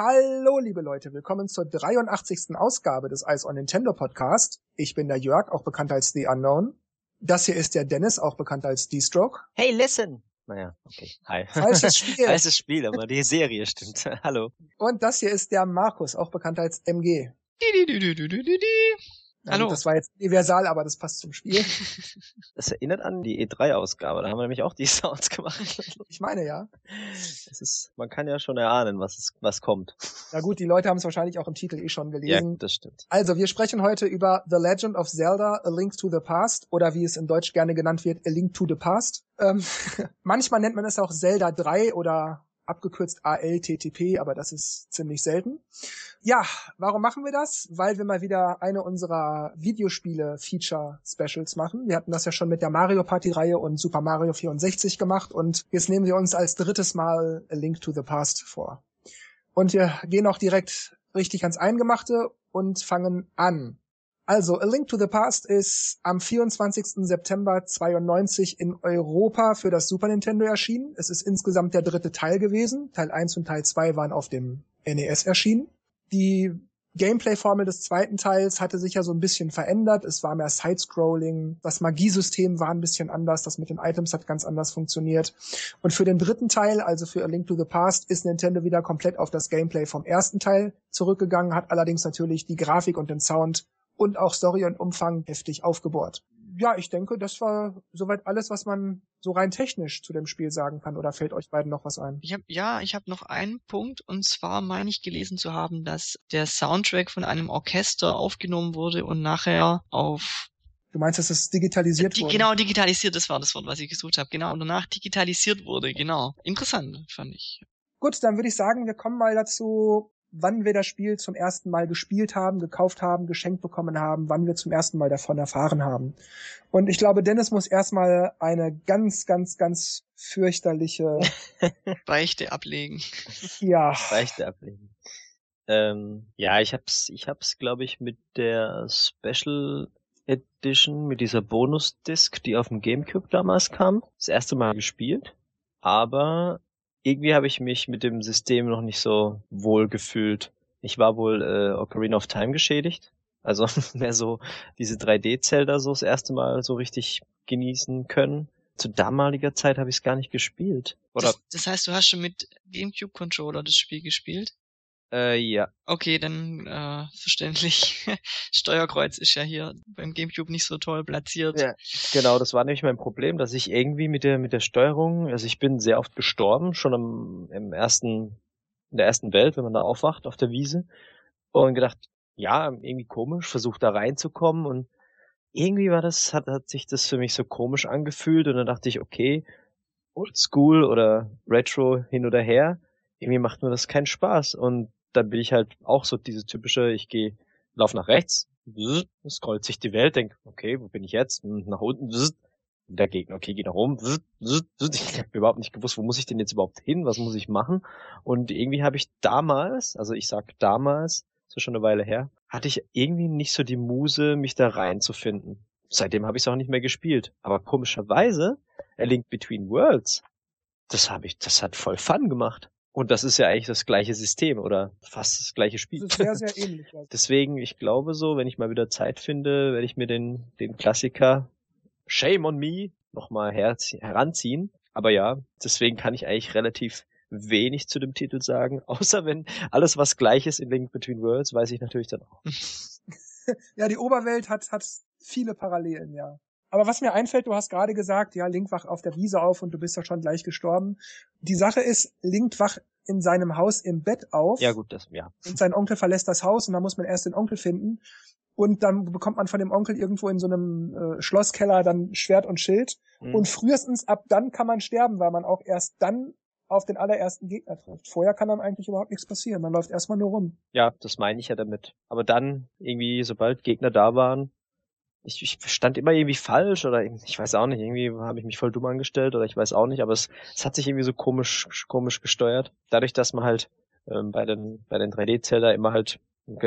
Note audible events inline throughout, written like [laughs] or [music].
Hallo, liebe Leute, willkommen zur 83. Ausgabe des Ice on Nintendo Podcast. Ich bin der Jörg, auch bekannt als The Unknown. Das hier ist der Dennis, auch bekannt als D-Stroke. Hey, listen! Naja, okay. Hi. Falsches [laughs] Spiel. Falsches Spiel, aber die Serie stimmt. [laughs] Hallo. Und das hier ist der Markus, auch bekannt als MG. Di, di, di, Ja, Hallo. Das war jetzt universal, aber das passt zum Spiel. [laughs] Das erinnert an die E3-Ausgabe, da haben wir nämlich auch die [laughs] Sounds gemacht. Ich meine ja. Es ist, man kann ja schon erahnen, was, es, was kommt. Na gut, die Leute haben es wahrscheinlich auch im Titel eh schon Ja, gelesen. das stimmt. Also, wir sprechen heute über The Legend of Zelda, A Link to the Past oder wie es in Deutsch gerne genannt wird, A Link to the Past. Ähm, [laughs] manchmal nennt man es auch Zelda 3 oder abgekürzt ALTTP, aber das ist ziemlich selten. Ja, warum machen wir das? Weil wir mal wieder eine unserer Videospiele-Feature-Specials machen. Wir hatten das ja schon mit der Mario Party-Reihe und Super Mario 64 gemacht und jetzt nehmen wir uns als drittes Mal A Link to the Past vor. Und wir gehen auch direkt richtig ans Eingemachte und fangen an. Also, A Link to the Past ist am 24. September 92 in Europa für das Super Nintendo erschienen. Es ist insgesamt der dritte Teil gewesen. Teil 1 und Teil 2 waren auf dem NES erschienen. Die Gameplay-Formel des zweiten Teils hatte sich ja so ein bisschen verändert. Es war mehr Sidescrolling. Das Magiesystem war ein bisschen anders. Das mit den Items hat ganz anders funktioniert. Und für den dritten Teil, also für A Link to the Past, ist Nintendo wieder komplett auf das Gameplay vom ersten Teil zurückgegangen, hat allerdings natürlich die Grafik und den Sound und auch Story und Umfang heftig aufgebohrt. Ja, ich denke, das war soweit alles, was man so rein technisch zu dem Spiel sagen kann. Oder fällt euch beiden noch was ein? Ich hab, ja, ich habe noch einen Punkt und zwar meine ich gelesen zu haben, dass der Soundtrack von einem Orchester aufgenommen wurde und nachher auf Du meinst, dass es digitalisiert die, wurde? genau digitalisiert, das war das Wort, was ich gesucht habe, genau und danach digitalisiert wurde, genau. Interessant fand ich. Gut, dann würde ich sagen, wir kommen mal dazu, wann wir das Spiel zum ersten Mal gespielt haben, gekauft haben, geschenkt bekommen haben, wann wir zum ersten Mal davon erfahren haben. Und ich glaube, Dennis muss erstmal eine ganz, ganz, ganz fürchterliche, [laughs] Beichte ablegen. ja, Beichte ablegen. Ähm, ja, ich hab's, ich hab's, glaube ich, mit der Special Edition, mit dieser Bonus-Disc, die auf dem Gamecube damals kam, das erste Mal gespielt. Aber irgendwie habe ich mich mit dem System noch nicht so wohl gefühlt. Ich war wohl äh, Ocarina of Time geschädigt. Also [laughs] mehr so diese 3D-Zelda so das erste Mal so richtig genießen können. Zu damaliger Zeit habe ich es gar nicht gespielt. Oder Das, das heißt, du hast schon mit GameCube Controller das Spiel gespielt? Äh, ja, Okay, dann äh, verständlich. [laughs] Steuerkreuz ist ja hier beim GameCube nicht so toll platziert. Ja, genau, das war nämlich mein Problem, dass ich irgendwie mit der mit der Steuerung, also ich bin sehr oft gestorben, schon am, im ersten, in der ersten Welt, wenn man da aufwacht auf der Wiese. Und gedacht, ja, irgendwie komisch, versucht da reinzukommen. Und irgendwie war das, hat, hat sich das für mich so komisch angefühlt. Und dann dachte ich, okay, Oldschool oder Retro hin oder her, irgendwie macht mir das keinen Spaß. Und dann bin ich halt auch so diese typische, ich gehe, lauf nach rechts, scrollt sich die Welt, denk, okay, wo bin ich jetzt? Hm, Nach unten, der Gegner, okay, geht nach oben, [laughs] ich habe überhaupt nicht gewusst, wo muss ich denn jetzt überhaupt hin, was muss ich machen? Und irgendwie habe ich damals, also ich sag damals, so schon eine Weile her, hatte ich irgendwie nicht so die Muse, mich da reinzufinden. Seitdem habe ich es auch nicht mehr gespielt. Aber komischerweise, A Link Between Worlds, das habe ich, das hat voll Fun gemacht. Und das ist ja eigentlich das gleiche System oder fast das gleiche Spiel. das ist sehr, sehr [laughs] ähnlich. Also. Deswegen, ich glaube so, wenn ich mal wieder Zeit finde, werde ich mir den, den Klassiker Shame on Me nochmal herzie- heranziehen. Aber ja, deswegen kann ich eigentlich relativ wenig zu dem Titel sagen, [laughs] außer wenn alles was gleich ist in Link Between Worlds, weiß ich natürlich dann auch. [laughs] Ja, die Oberwelt hat, hat viele Parallelen, ja. Aber was mir einfällt, du hast gerade gesagt, ja, Link wacht auf der Wiese auf und du bist ja schon gleich gestorben. Die Sache ist, Link wacht in seinem Haus im Bett auf Ja gut, das, ja. und sein Onkel verlässt das Haus und dann muss man erst den Onkel finden. Und dann bekommt man von dem Onkel irgendwo in so einem äh, Schlosskeller dann Schwert und Schild. Hm. Und frühestens ab dann kann man sterben, weil man auch erst dann auf den allerersten Gegner trifft. Vorher kann dann eigentlich überhaupt nichts passieren. Man läuft erstmal nur rum. Ja, das meine ich ja damit. Aber dann, irgendwie, sobald Gegner da waren, ich, ich stand immer irgendwie falsch oder ich weiß auch nicht, irgendwie habe ich mich voll dumm angestellt oder ich weiß auch nicht, aber es, es hat sich irgendwie so komisch, komisch gesteuert. Dadurch, dass man halt ähm, bei den, bei den 3D-Zelda immer halt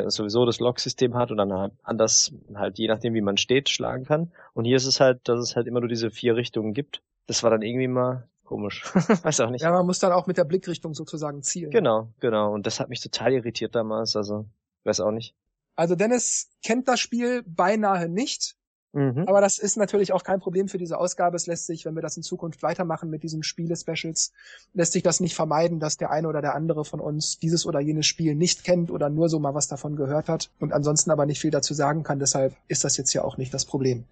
sowieso das Lock-System hat und dann halt anders halt je nachdem wie man steht schlagen kann. Und hier ist es halt, dass es halt immer nur diese vier Richtungen gibt. Das war dann irgendwie mal Komisch. [laughs] Weiß auch nicht. Ja, man muss dann auch mit der Blickrichtung sozusagen zielen. Genau, genau. Und das hat mich total irritiert damals. Also, weiß auch nicht. Also Dennis kennt das Spiel beinahe nicht. Mhm. Aber das ist natürlich auch kein Problem für diese Ausgabe. Es lässt sich, wenn wir das in Zukunft weitermachen mit diesen Spiele-Specials, lässt sich das nicht vermeiden, dass der eine oder der andere von uns dieses oder jenes Spiel nicht kennt oder nur so mal was davon gehört hat und ansonsten aber nicht viel dazu sagen kann. Deshalb ist das jetzt ja auch nicht das Problem.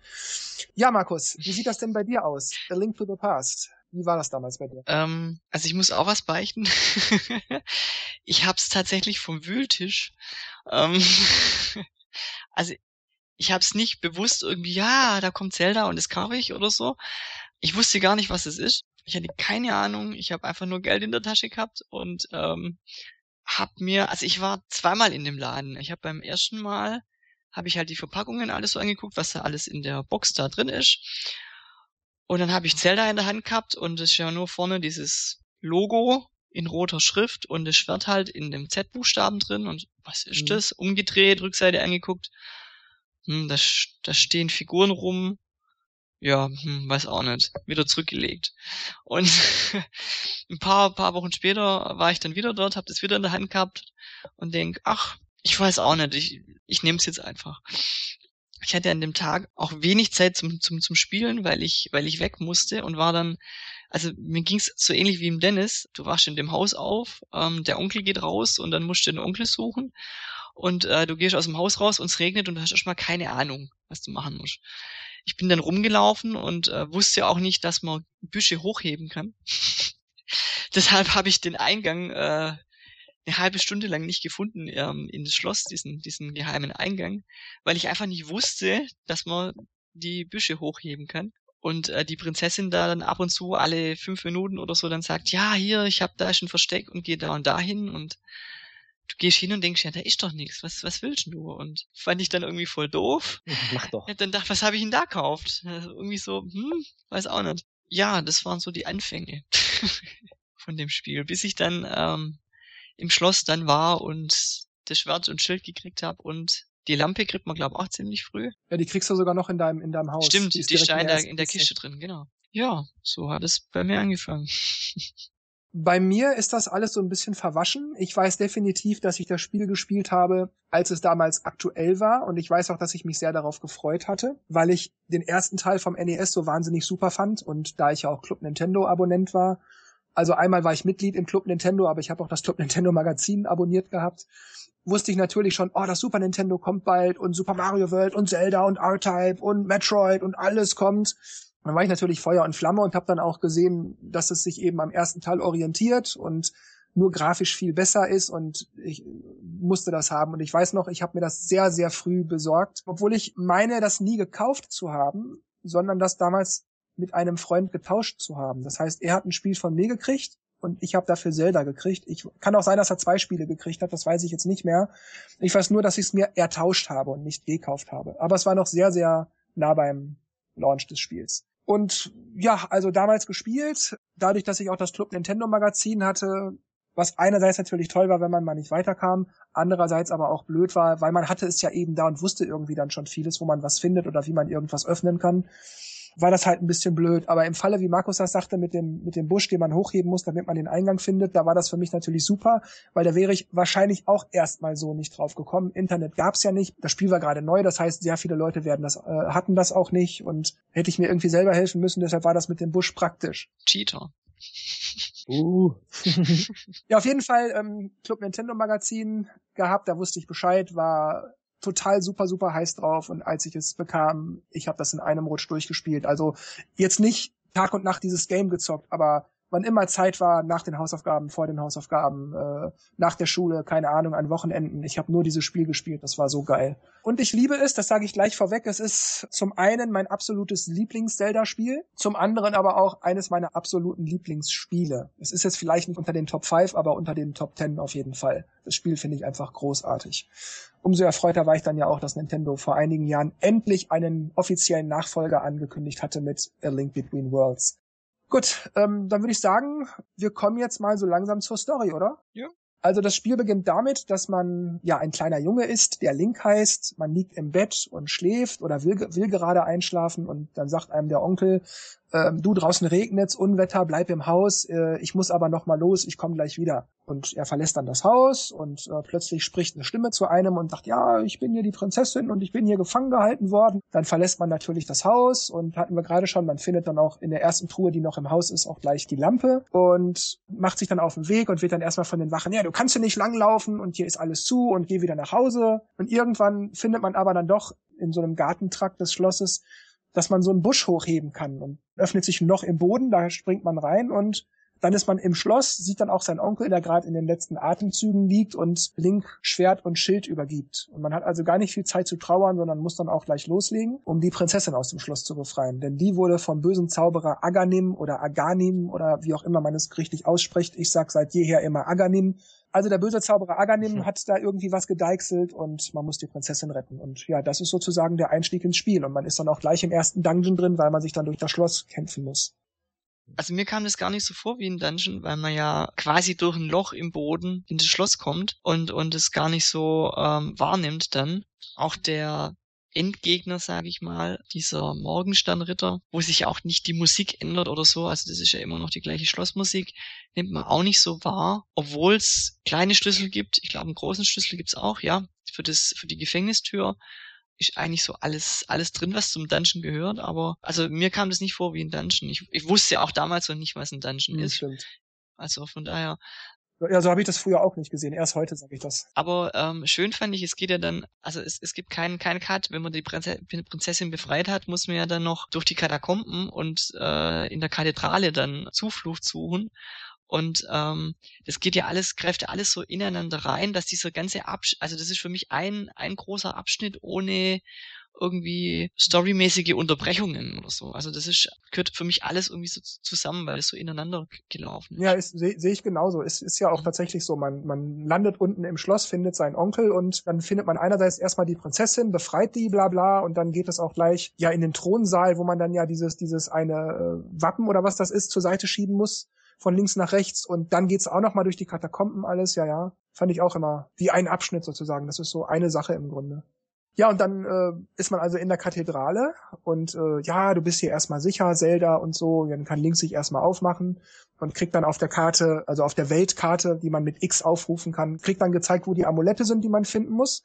Ja, Markus, wie sieht das denn bei dir aus? A Link to the Past. Wie war das damals bei dir? Ähm, also ich muss auch was beichten. [laughs] ich hab's tatsächlich vom Wühltisch. Ähm, [laughs] also ich hab's nicht bewusst irgendwie, ja, da kommt Zelda und das kaufe ich oder so. Ich wusste gar nicht, was es ist. Ich hatte keine Ahnung. Ich habe einfach nur Geld in der Tasche gehabt und ähm, hab mir, also ich war zweimal in dem Laden. Ich habe beim ersten Mal habe ich halt die Verpackungen alles so angeguckt, was da alles in der Box da drin ist. Und dann habe ich Zelda in der Hand gehabt und es ist ja nur vorne dieses Logo in roter Schrift und das Schwert halt in dem Z-Buchstaben drin. Und was ist mhm. das? Umgedreht, Rückseite angeguckt. Hm, da, da stehen Figuren rum. Ja, hm, weiß auch nicht. Wieder zurückgelegt. Und [laughs] ein paar, paar Wochen später war ich dann wieder dort, habe das wieder in der Hand gehabt und denk, ach, ich weiß auch nicht, ich, ich nehme es jetzt einfach ich hatte an dem Tag auch wenig Zeit zum, zum, zum Spielen, weil ich, weil ich weg musste und war dann, also mir ging's so ähnlich wie im Dennis. Du wachst in dem Haus auf, ähm, der Onkel geht raus und dann musst du den Onkel suchen und äh, du gehst aus dem Haus raus und es regnet und du hast erstmal keine Ahnung, was du machen musst. Ich bin dann rumgelaufen und äh, wusste auch nicht, dass man Büsche hochheben kann. [laughs] Deshalb habe ich den Eingang äh, eine halbe Stunde lang nicht gefunden ähm, in das Schloss, diesen, diesen geheimen Eingang, weil ich einfach nicht wusste, dass man die Büsche hochheben kann. Und äh, die Prinzessin da dann ab und zu alle fünf Minuten oder so dann sagt, ja, hier, ich hab da schon Versteck und gehe da und dahin und du gehst hin und denkst, ja, da ist doch nichts, was, was willst du? Und fand ich dann irgendwie voll doof. Mach doch. Ich hab dann gedacht, was habe ich denn da gekauft? Also irgendwie so, hm, weiß auch nicht. Ja, das waren so die Anfänge [laughs] von dem Spiel, bis ich dann ähm, im Schloss dann war und das Schwert und Schild gekriegt habe und die Lampe kriegt man, glaube ich, auch ziemlich früh. Ja, die kriegst du sogar noch in deinem, in deinem Haus. Stimmt, die ist, die ist in, der, in der Kiste drin, genau. Ja, so hat es bei mir angefangen. [laughs] Bei mir ist das alles so ein bisschen verwaschen. Ich weiß definitiv, dass ich das Spiel gespielt habe, als es damals aktuell war. Und ich weiß auch, dass ich mich sehr darauf gefreut hatte, weil ich den ersten Teil vom NES so wahnsinnig super fand. Und da ich ja auch Club Nintendo Abonnent war, also einmal war ich Mitglied im Club Nintendo, aber ich habe auch das Club Nintendo Magazin abonniert gehabt. Wusste ich natürlich schon, oh, das Super Nintendo kommt bald und Super Mario World und Zelda und R-Type und Metroid und alles kommt. Dann war ich natürlich Feuer und Flamme und habe dann auch gesehen, dass es sich eben am ersten Teil orientiert und nur grafisch viel besser ist und ich musste das haben. Und ich weiß noch, ich habe mir das sehr, sehr früh besorgt, obwohl ich meine, das nie gekauft zu haben, sondern das damals mit einem Freund getauscht zu haben. Das heißt, er hat ein Spiel von mir gekriegt und ich habe dafür Zelda gekriegt. Ich kann auch sein, dass er zwei Spiele gekriegt hat, das weiß ich jetzt nicht mehr. Ich weiß nur, dass ich es mir ertauscht habe und nicht gekauft habe. Aber es war noch sehr, sehr nah beim Launch des Spiels. Und ja, also damals gespielt, dadurch, dass ich auch das Club Nintendo Magazin hatte, was einerseits natürlich toll war, wenn man mal nicht weiterkam, andererseits aber auch blöd war, weil man hatte es ja eben da und wusste irgendwie dann schon vieles, wo man was findet oder wie man irgendwas öffnen kann war das halt ein bisschen blöd. Aber im Falle, wie Markus das sagte, mit dem, mit dem Busch, den man hochheben muss, damit man den Eingang findet, da war das für mich natürlich super, weil da wäre ich wahrscheinlich auch erstmal so nicht drauf gekommen. Internet gab's ja nicht. Das Spiel war gerade neu, das heißt, sehr viele Leute werden das, äh, hatten das auch nicht und hätte ich mir irgendwie selber helfen müssen, deshalb war das mit dem Busch praktisch. Cheater. Uh. [laughs] ja, auf jeden Fall ähm, Club Nintendo Magazin gehabt, da wusste ich Bescheid, war total super, super heiß drauf und als ich es bekam, ich habe das in einem Rutsch durchgespielt. Also jetzt nicht Tag und Nacht dieses Game gezockt, aber wann immer Zeit war, nach den Hausaufgaben, vor den Hausaufgaben, äh, nach der Schule, keine Ahnung, an Wochenenden. Ich habe nur dieses Spiel gespielt, das war so geil. Und ich liebe es, das sage ich gleich vorweg, es ist zum einen mein absolutes Lieblings-Zelda-Spiel, zum anderen aber auch eines meiner absoluten Lieblingsspiele. Es ist jetzt vielleicht nicht unter den Top 5, aber unter den Top 10 auf jeden Fall. Das Spiel finde ich einfach großartig. Umso erfreuter war ich dann ja auch, dass Nintendo vor einigen Jahren endlich einen offiziellen Nachfolger angekündigt hatte mit A Link Between Worlds. Gut, ähm, dann würde ich sagen, wir kommen jetzt mal so langsam zur Story, oder? Ja. Also das Spiel beginnt damit, dass man ja ein kleiner Junge ist, der Link heißt, man liegt im Bett und schläft oder will, will gerade einschlafen und dann sagt einem der Onkel, ähm, du draußen regnet's, Unwetter, bleib im Haus, äh, ich muss aber noch mal los, ich komme gleich wieder. Und er verlässt dann das Haus und äh, plötzlich spricht eine Stimme zu einem und sagt, ja, ich bin hier die Prinzessin und ich bin hier gefangen gehalten worden. Dann verlässt man natürlich das Haus und hatten wir gerade schon, man findet dann auch in der ersten Truhe, die noch im Haus ist, auch gleich die Lampe und macht sich dann auf den Weg und wird dann erstmal von den Wachen, ja, du kannst hier nicht langlaufen und hier ist alles zu und geh wieder nach Hause. Und irgendwann findet man aber dann doch in so einem Gartentrakt des Schlosses dass man so einen Busch hochheben kann und öffnet sich ein Loch im Boden, da springt man rein und dann ist man im Schloss, sieht dann auch seinen Onkel, der gerade in den letzten Atemzügen liegt und Link Schwert und Schild übergibt. Und man hat also gar nicht viel Zeit zu trauern, sondern muss dann auch gleich loslegen, um die Prinzessin aus dem Schloss zu befreien. Denn die wurde vom bösen Zauberer Aganim oder Aganim oder wie auch immer man es richtig ausspricht. Ich sag seit jeher immer Aganim also der böse Zauberer Aganim mhm. hat da irgendwie was gedeichselt und man muss die Prinzessin retten. Und ja, das ist sozusagen der Einstieg ins Spiel. Und man ist dann auch gleich im ersten Dungeon drin, weil man sich dann durch das Schloss kämpfen muss. Also mir kam das gar nicht so vor wie ein Dungeon, weil man ja quasi durch ein Loch im Boden in das Schloss kommt und, und es gar nicht so ähm, wahrnimmt dann. Auch der Endgegner, sage ich mal, dieser Morgensternritter, wo sich auch nicht die Musik ändert oder so, also das ist ja immer noch die gleiche Schlossmusik, nimmt man auch nicht so wahr, obwohl es kleine Schlüssel gibt. Ich glaube, einen großen Schlüssel gibt's auch, ja, für das für die Gefängnistür ist eigentlich so alles alles drin, was zum Dungeon gehört. Aber also mir kam das nicht vor wie ein Dungeon. Ich, ich wusste auch damals noch nicht, was ein Dungeon mhm, ist. Stimmt. Also von daher ja, so habe ich das früher auch nicht gesehen. Erst heute sage ich das. Aber ähm, schön fand ich, es geht ja dann, also es, es gibt keinen keinen Cut, wenn man die Prinzessin befreit hat, muss man ja dann noch durch die Katakomben und äh, in der Kathedrale dann Zuflucht suchen. Und ähm, das geht ja alles, greift ja alles so ineinander rein, dass dieser ganze Abschnitt, also das ist für mich ein, ein großer Abschnitt ohne irgendwie storymäßige Unterbrechungen oder so. Also das ist, gehört für mich alles irgendwie so zusammen, weil es so ineinander gelaufen ist. Ja, sehe seh ich genauso. Es ist ja auch mhm. tatsächlich so, man, man landet unten im Schloss, findet seinen Onkel und dann findet man einerseits erstmal die Prinzessin, befreit die, bla bla, und dann geht es auch gleich ja in den Thronsaal, wo man dann ja dieses, dieses eine äh, Wappen oder was das ist, zur Seite schieben muss von links nach rechts und dann geht's auch noch mal durch die Katakomben alles, ja, ja. Fand ich auch immer wie ein Abschnitt sozusagen. Das ist so eine Sache im Grunde. Ja, und dann äh, ist man also in der Kathedrale und äh, ja, du bist hier erstmal sicher, Zelda und so, dann kann links sich erstmal aufmachen und kriegt dann auf der Karte, also auf der Weltkarte, die man mit X aufrufen kann, kriegt dann gezeigt, wo die Amulette sind, die man finden muss.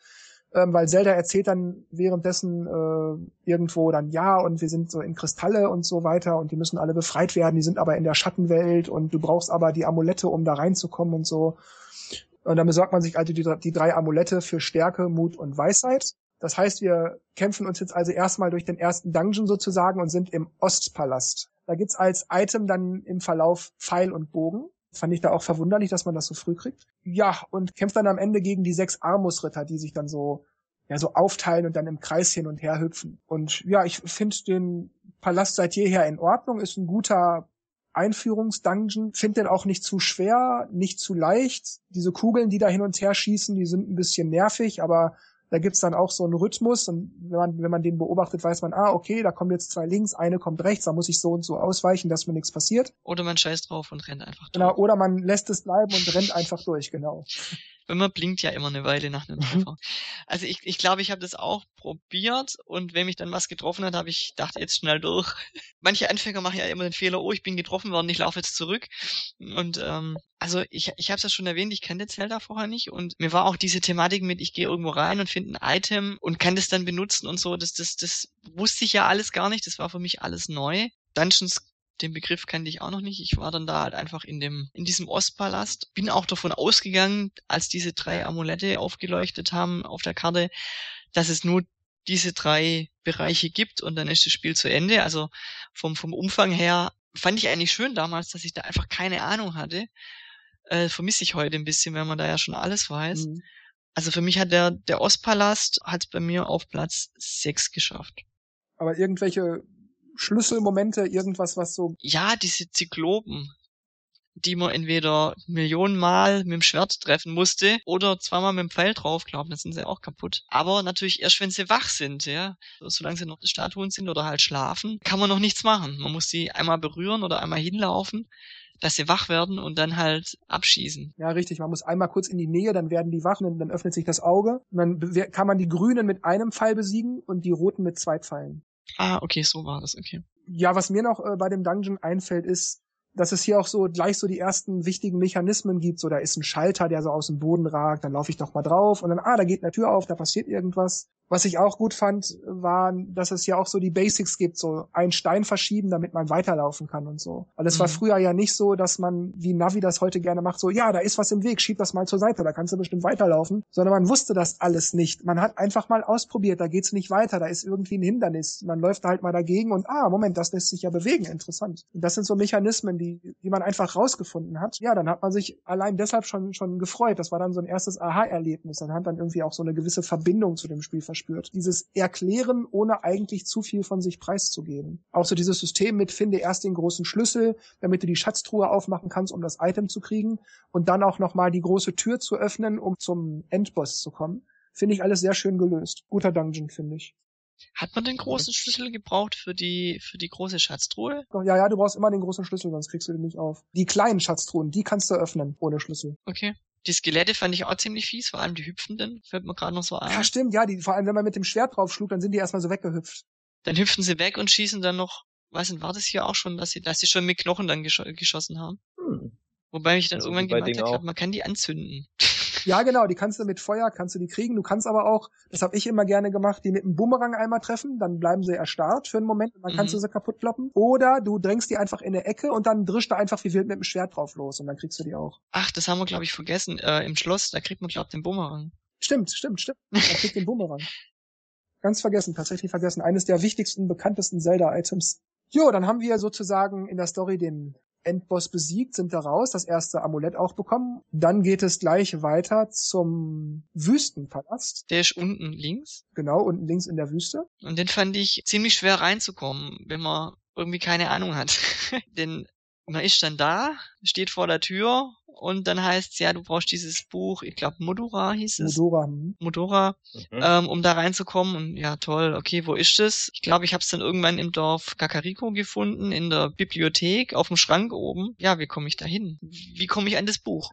Ähm, weil Zelda erzählt dann währenddessen äh, irgendwo dann ja und wir sind so in Kristalle und so weiter und die müssen alle befreit werden, die sind aber in der Schattenwelt und du brauchst aber die Amulette, um da reinzukommen und so. Und dann besorgt man sich also die, die drei Amulette für Stärke, Mut und Weisheit. Das heißt, wir kämpfen uns jetzt also erstmal durch den ersten Dungeon sozusagen und sind im Ostpalast. Da gibt's als Item dann im Verlauf Pfeil und Bogen. Fand ich da auch verwunderlich, dass man das so früh kriegt. Ja, und kämpft dann am Ende gegen die sechs Armusritter, die sich dann so, ja, so aufteilen und dann im Kreis hin und her hüpfen. Und ja, ich finde den Palast seit jeher in Ordnung, ist ein guter Einführungsdungeon. Find den auch nicht zu schwer, nicht zu leicht. Diese Kugeln, die da hin und her schießen, die sind ein bisschen nervig, aber da gibt's dann auch so einen Rhythmus und wenn man, wenn man den beobachtet, weiß man, ah, okay, da kommen jetzt zwei links, eine kommt rechts, da muss ich so und so ausweichen, dass mir nichts passiert. Oder man scheißt drauf und rennt einfach genau, durch. Genau, oder man lässt es bleiben und rennt einfach durch, genau. Wenn man blinkt ja immer eine Weile nach einem Treffer. Mhm. Also ich, ich glaube, ich habe das auch probiert und wenn mich dann was getroffen hat, habe ich gedacht, jetzt schnell durch. [laughs] Manche Anfänger machen ja immer den Fehler, oh, ich bin getroffen worden, ich laufe jetzt zurück. Und ähm, also ich, ich habe es ja schon erwähnt, ich kannte Zelda vorher nicht und mir war auch diese Thematik mit, ich gehe irgendwo rein und finde ein Item und kann das dann benutzen und so, das, das, das wusste ich ja alles gar nicht, das war für mich alles neu. Dungeons den Begriff kannte ich auch noch nicht. Ich war dann da halt einfach in dem, in diesem Ostpalast. Bin auch davon ausgegangen, als diese drei Amulette aufgeleuchtet haben auf der Karte, dass es nur diese drei Bereiche gibt und dann ist das Spiel zu Ende. Also vom, vom Umfang her fand ich eigentlich schön damals, dass ich da einfach keine Ahnung hatte. Äh, vermisse ich heute ein bisschen, wenn man da ja schon alles weiß. Mhm. Also für mich hat der, der Ostpalast hat bei mir auf Platz sechs geschafft. Aber irgendwelche Schlüsselmomente, irgendwas, was so. Ja, diese Zyklopen, die man entweder Millionenmal mit dem Schwert treffen musste oder zweimal mit dem Pfeil drauf, glauben, dann sind sie auch kaputt. Aber natürlich erst, wenn sie wach sind, ja. Solange sie noch Statuen sind oder halt schlafen, kann man noch nichts machen. Man muss sie einmal berühren oder einmal hinlaufen dass sie wach werden und dann halt abschießen. Ja, richtig. Man muss einmal kurz in die Nähe, dann werden die wach und dann öffnet sich das Auge. Und dann kann man die Grünen mit einem Pfeil besiegen und die Roten mit zwei Pfeilen. Ah, okay, so war das, okay. Ja, was mir noch äh, bei dem Dungeon einfällt, ist, dass es hier auch so gleich so die ersten wichtigen Mechanismen gibt. So, da ist ein Schalter, der so aus dem Boden ragt, dann laufe ich doch mal drauf und dann, ah, da geht eine Tür auf, da passiert irgendwas. Was ich auch gut fand, war, dass es ja auch so die Basics gibt, so einen Stein verschieben, damit man weiterlaufen kann und so. Weil es mhm. war früher ja nicht so, dass man, wie Navi das heute gerne macht, so, ja, da ist was im Weg, schieb das mal zur Seite, da kannst du bestimmt weiterlaufen, sondern man wusste das alles nicht. Man hat einfach mal ausprobiert, da geht's nicht weiter, da ist irgendwie ein Hindernis. Man läuft halt mal dagegen und, ah, Moment, das lässt sich ja bewegen, interessant. Und das sind so Mechanismen, die, die man einfach rausgefunden hat. Ja, dann hat man sich allein deshalb schon, schon gefreut. Das war dann so ein erstes Aha-Erlebnis. Dann hat dann irgendwie auch so eine gewisse Verbindung zu dem Spiel verspürt. Dieses Erklären, ohne eigentlich zu viel von sich preiszugeben. Auch so dieses System mit finde erst den großen Schlüssel, damit du die Schatztruhe aufmachen kannst, um das Item zu kriegen und dann auch nochmal die große Tür zu öffnen, um zum Endboss zu kommen. Finde ich alles sehr schön gelöst. Guter Dungeon, finde ich. Hat man den großen Schlüssel gebraucht für die, für die große Schatztruhe? Ja, ja, du brauchst immer den großen Schlüssel, sonst kriegst du den nicht auf. Die kleinen Schatztruhen, die kannst du öffnen ohne Schlüssel. Okay. Die Skelette fand ich auch ziemlich fies, vor allem die hüpfenden, fällt mir gerade noch so ein. Ja, stimmt, ja, die, vor allem wenn man mit dem Schwert drauf schlug, dann sind die erstmal so weggehüpft. Dann hüpfen sie weg und schießen dann noch, weiß nicht, war das hier auch schon, dass sie, dass sie schon mit Knochen dann gesch geschossen haben? Hm. Wobei ich dann also irgendwann gemeint habe, man kann die anzünden. Ja, genau, die kannst du mit Feuer, kannst du die kriegen. Du kannst aber auch, das habe ich immer gerne gemacht, die mit einem Bumerang einmal treffen, dann bleiben sie erstarrt für einen Moment und dann mhm. kannst du sie kaputt kloppen. Oder du drängst die einfach in eine Ecke und dann drischst du einfach wie wild mit dem Schwert drauf los und dann kriegst du die auch. Ach, das haben wir, glaube ich, vergessen. Äh, Im Schloss, da kriegt man, glaube ich, den Bumerang. Stimmt, stimmt, stimmt. [laughs] Man kriegt den Bumerang. Ganz vergessen, tatsächlich vergessen. Eines der wichtigsten, bekanntesten Zelda-Items. Jo, dann haben wir sozusagen in der Story den Endboss besiegt, sind da raus, das erste Amulett auch bekommen. Dann geht es gleich weiter zum Wüstenpalast. Der ist unten links. Genau, unten links in der Wüste. Und den fand ich ziemlich schwer reinzukommen, wenn man irgendwie keine Ahnung hat. [laughs] Denn man ist dann da, steht vor der Tür und dann heißt ja, du brauchst dieses Buch, ich glaube Modora hieß es. Modora. Hm. Modora, mhm. ähm, um da reinzukommen. Und ja, toll, okay, wo ist das? Ich glaube, ich habe es dann irgendwann im Dorf Kakariko gefunden, in der Bibliothek, auf dem Schrank oben. Ja, wie komme ich da hin? Wie komme ich an das Buch?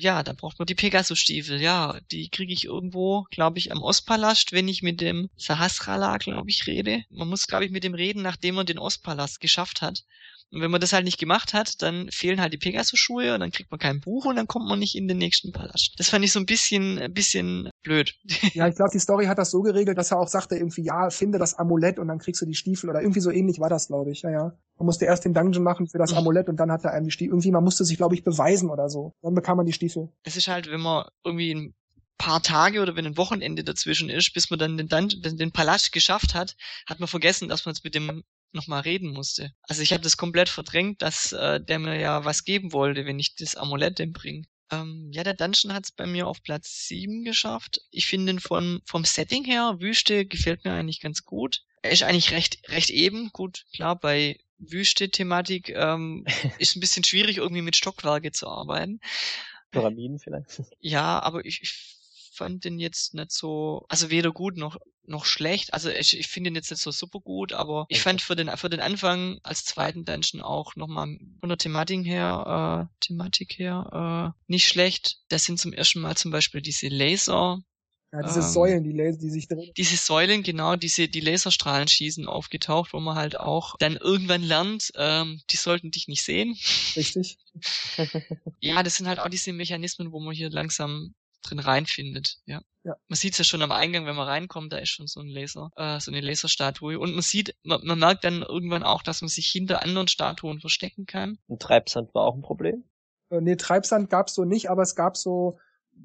Ja, da braucht man die Pegasus-Stiefel. Ja, die kriege ich irgendwo, glaube ich, am Ostpalast, wenn ich mit dem Sahasrala, glaube ich, rede. Man muss, glaube ich, mit dem reden, nachdem man den Ostpalast geschafft hat. Und wenn man das halt nicht gemacht hat, dann fehlen halt die Pegasus-Schuhe und dann kriegt man kein Buch und dann kommt man nicht in den nächsten Palast. Das fand ich so ein bisschen, ein bisschen blöd. [laughs] Ja, ich glaube, die Story hat das so geregelt, dass er auch sagte irgendwie, ja, finde das Amulett und dann kriegst du die Stiefel oder irgendwie so ähnlich war das, glaube ich. Ja, ja. Man musste erst den Dungeon machen für das mhm. Amulett und dann hat er einem die Stiefel. Irgendwie, man musste sich, glaube ich, beweisen oder so. Dann bekam man die Stiefel. Es ist halt, wenn man irgendwie ein paar Tage oder wenn ein Wochenende dazwischen ist, bis man dann den, Dungeon, den Palast geschafft hat, hat man vergessen, dass man es mit dem nochmal reden musste. Also ich habe das komplett verdrängt, dass äh, der mir ja was geben wollte, wenn ich das Amulett dem bringe. Ähm, ja, der Dungeon hat es bei mir auf Platz 7 geschafft. Ich finde ihn von, vom Setting her, Wüste, gefällt mir eigentlich ganz gut. Er ist eigentlich recht, recht eben. Gut, klar, bei Wüste-Thematik ähm, [laughs] ist ein bisschen schwierig, irgendwie mit Stockwerke zu arbeiten. Pyramiden vielleicht. Ja, aber ich, ich fand den jetzt nicht so, also weder gut noch noch schlecht. Also ich, ich finde ihn jetzt nicht so super gut, aber ich fand für den für den Anfang als zweiten Dungeon auch nochmal von der Thematik her, äh, Thematik her äh, nicht schlecht. Das sind zum ersten Mal zum Beispiel diese Laser. Ja, diese ähm, Säulen, die, Laser, die sich drehen. Diese Säulen, genau, diese die Laserstrahlen schießen aufgetaucht, wo man halt auch dann irgendwann lernt, ähm, die sollten dich nicht sehen. Richtig. [laughs] ja, das sind halt auch diese Mechanismen, wo man hier langsam drin reinfindet. Ja. ja. Man sieht es ja schon am Eingang, wenn man reinkommt, da ist schon so ein Laser, äh, so eine Laserstatue. Und man sieht, man, man merkt dann irgendwann auch, dass man sich hinter anderen Statuen verstecken kann. Und Treibsand war auch ein Problem? Äh, nee, Treibsand gab's so nicht, aber es gab so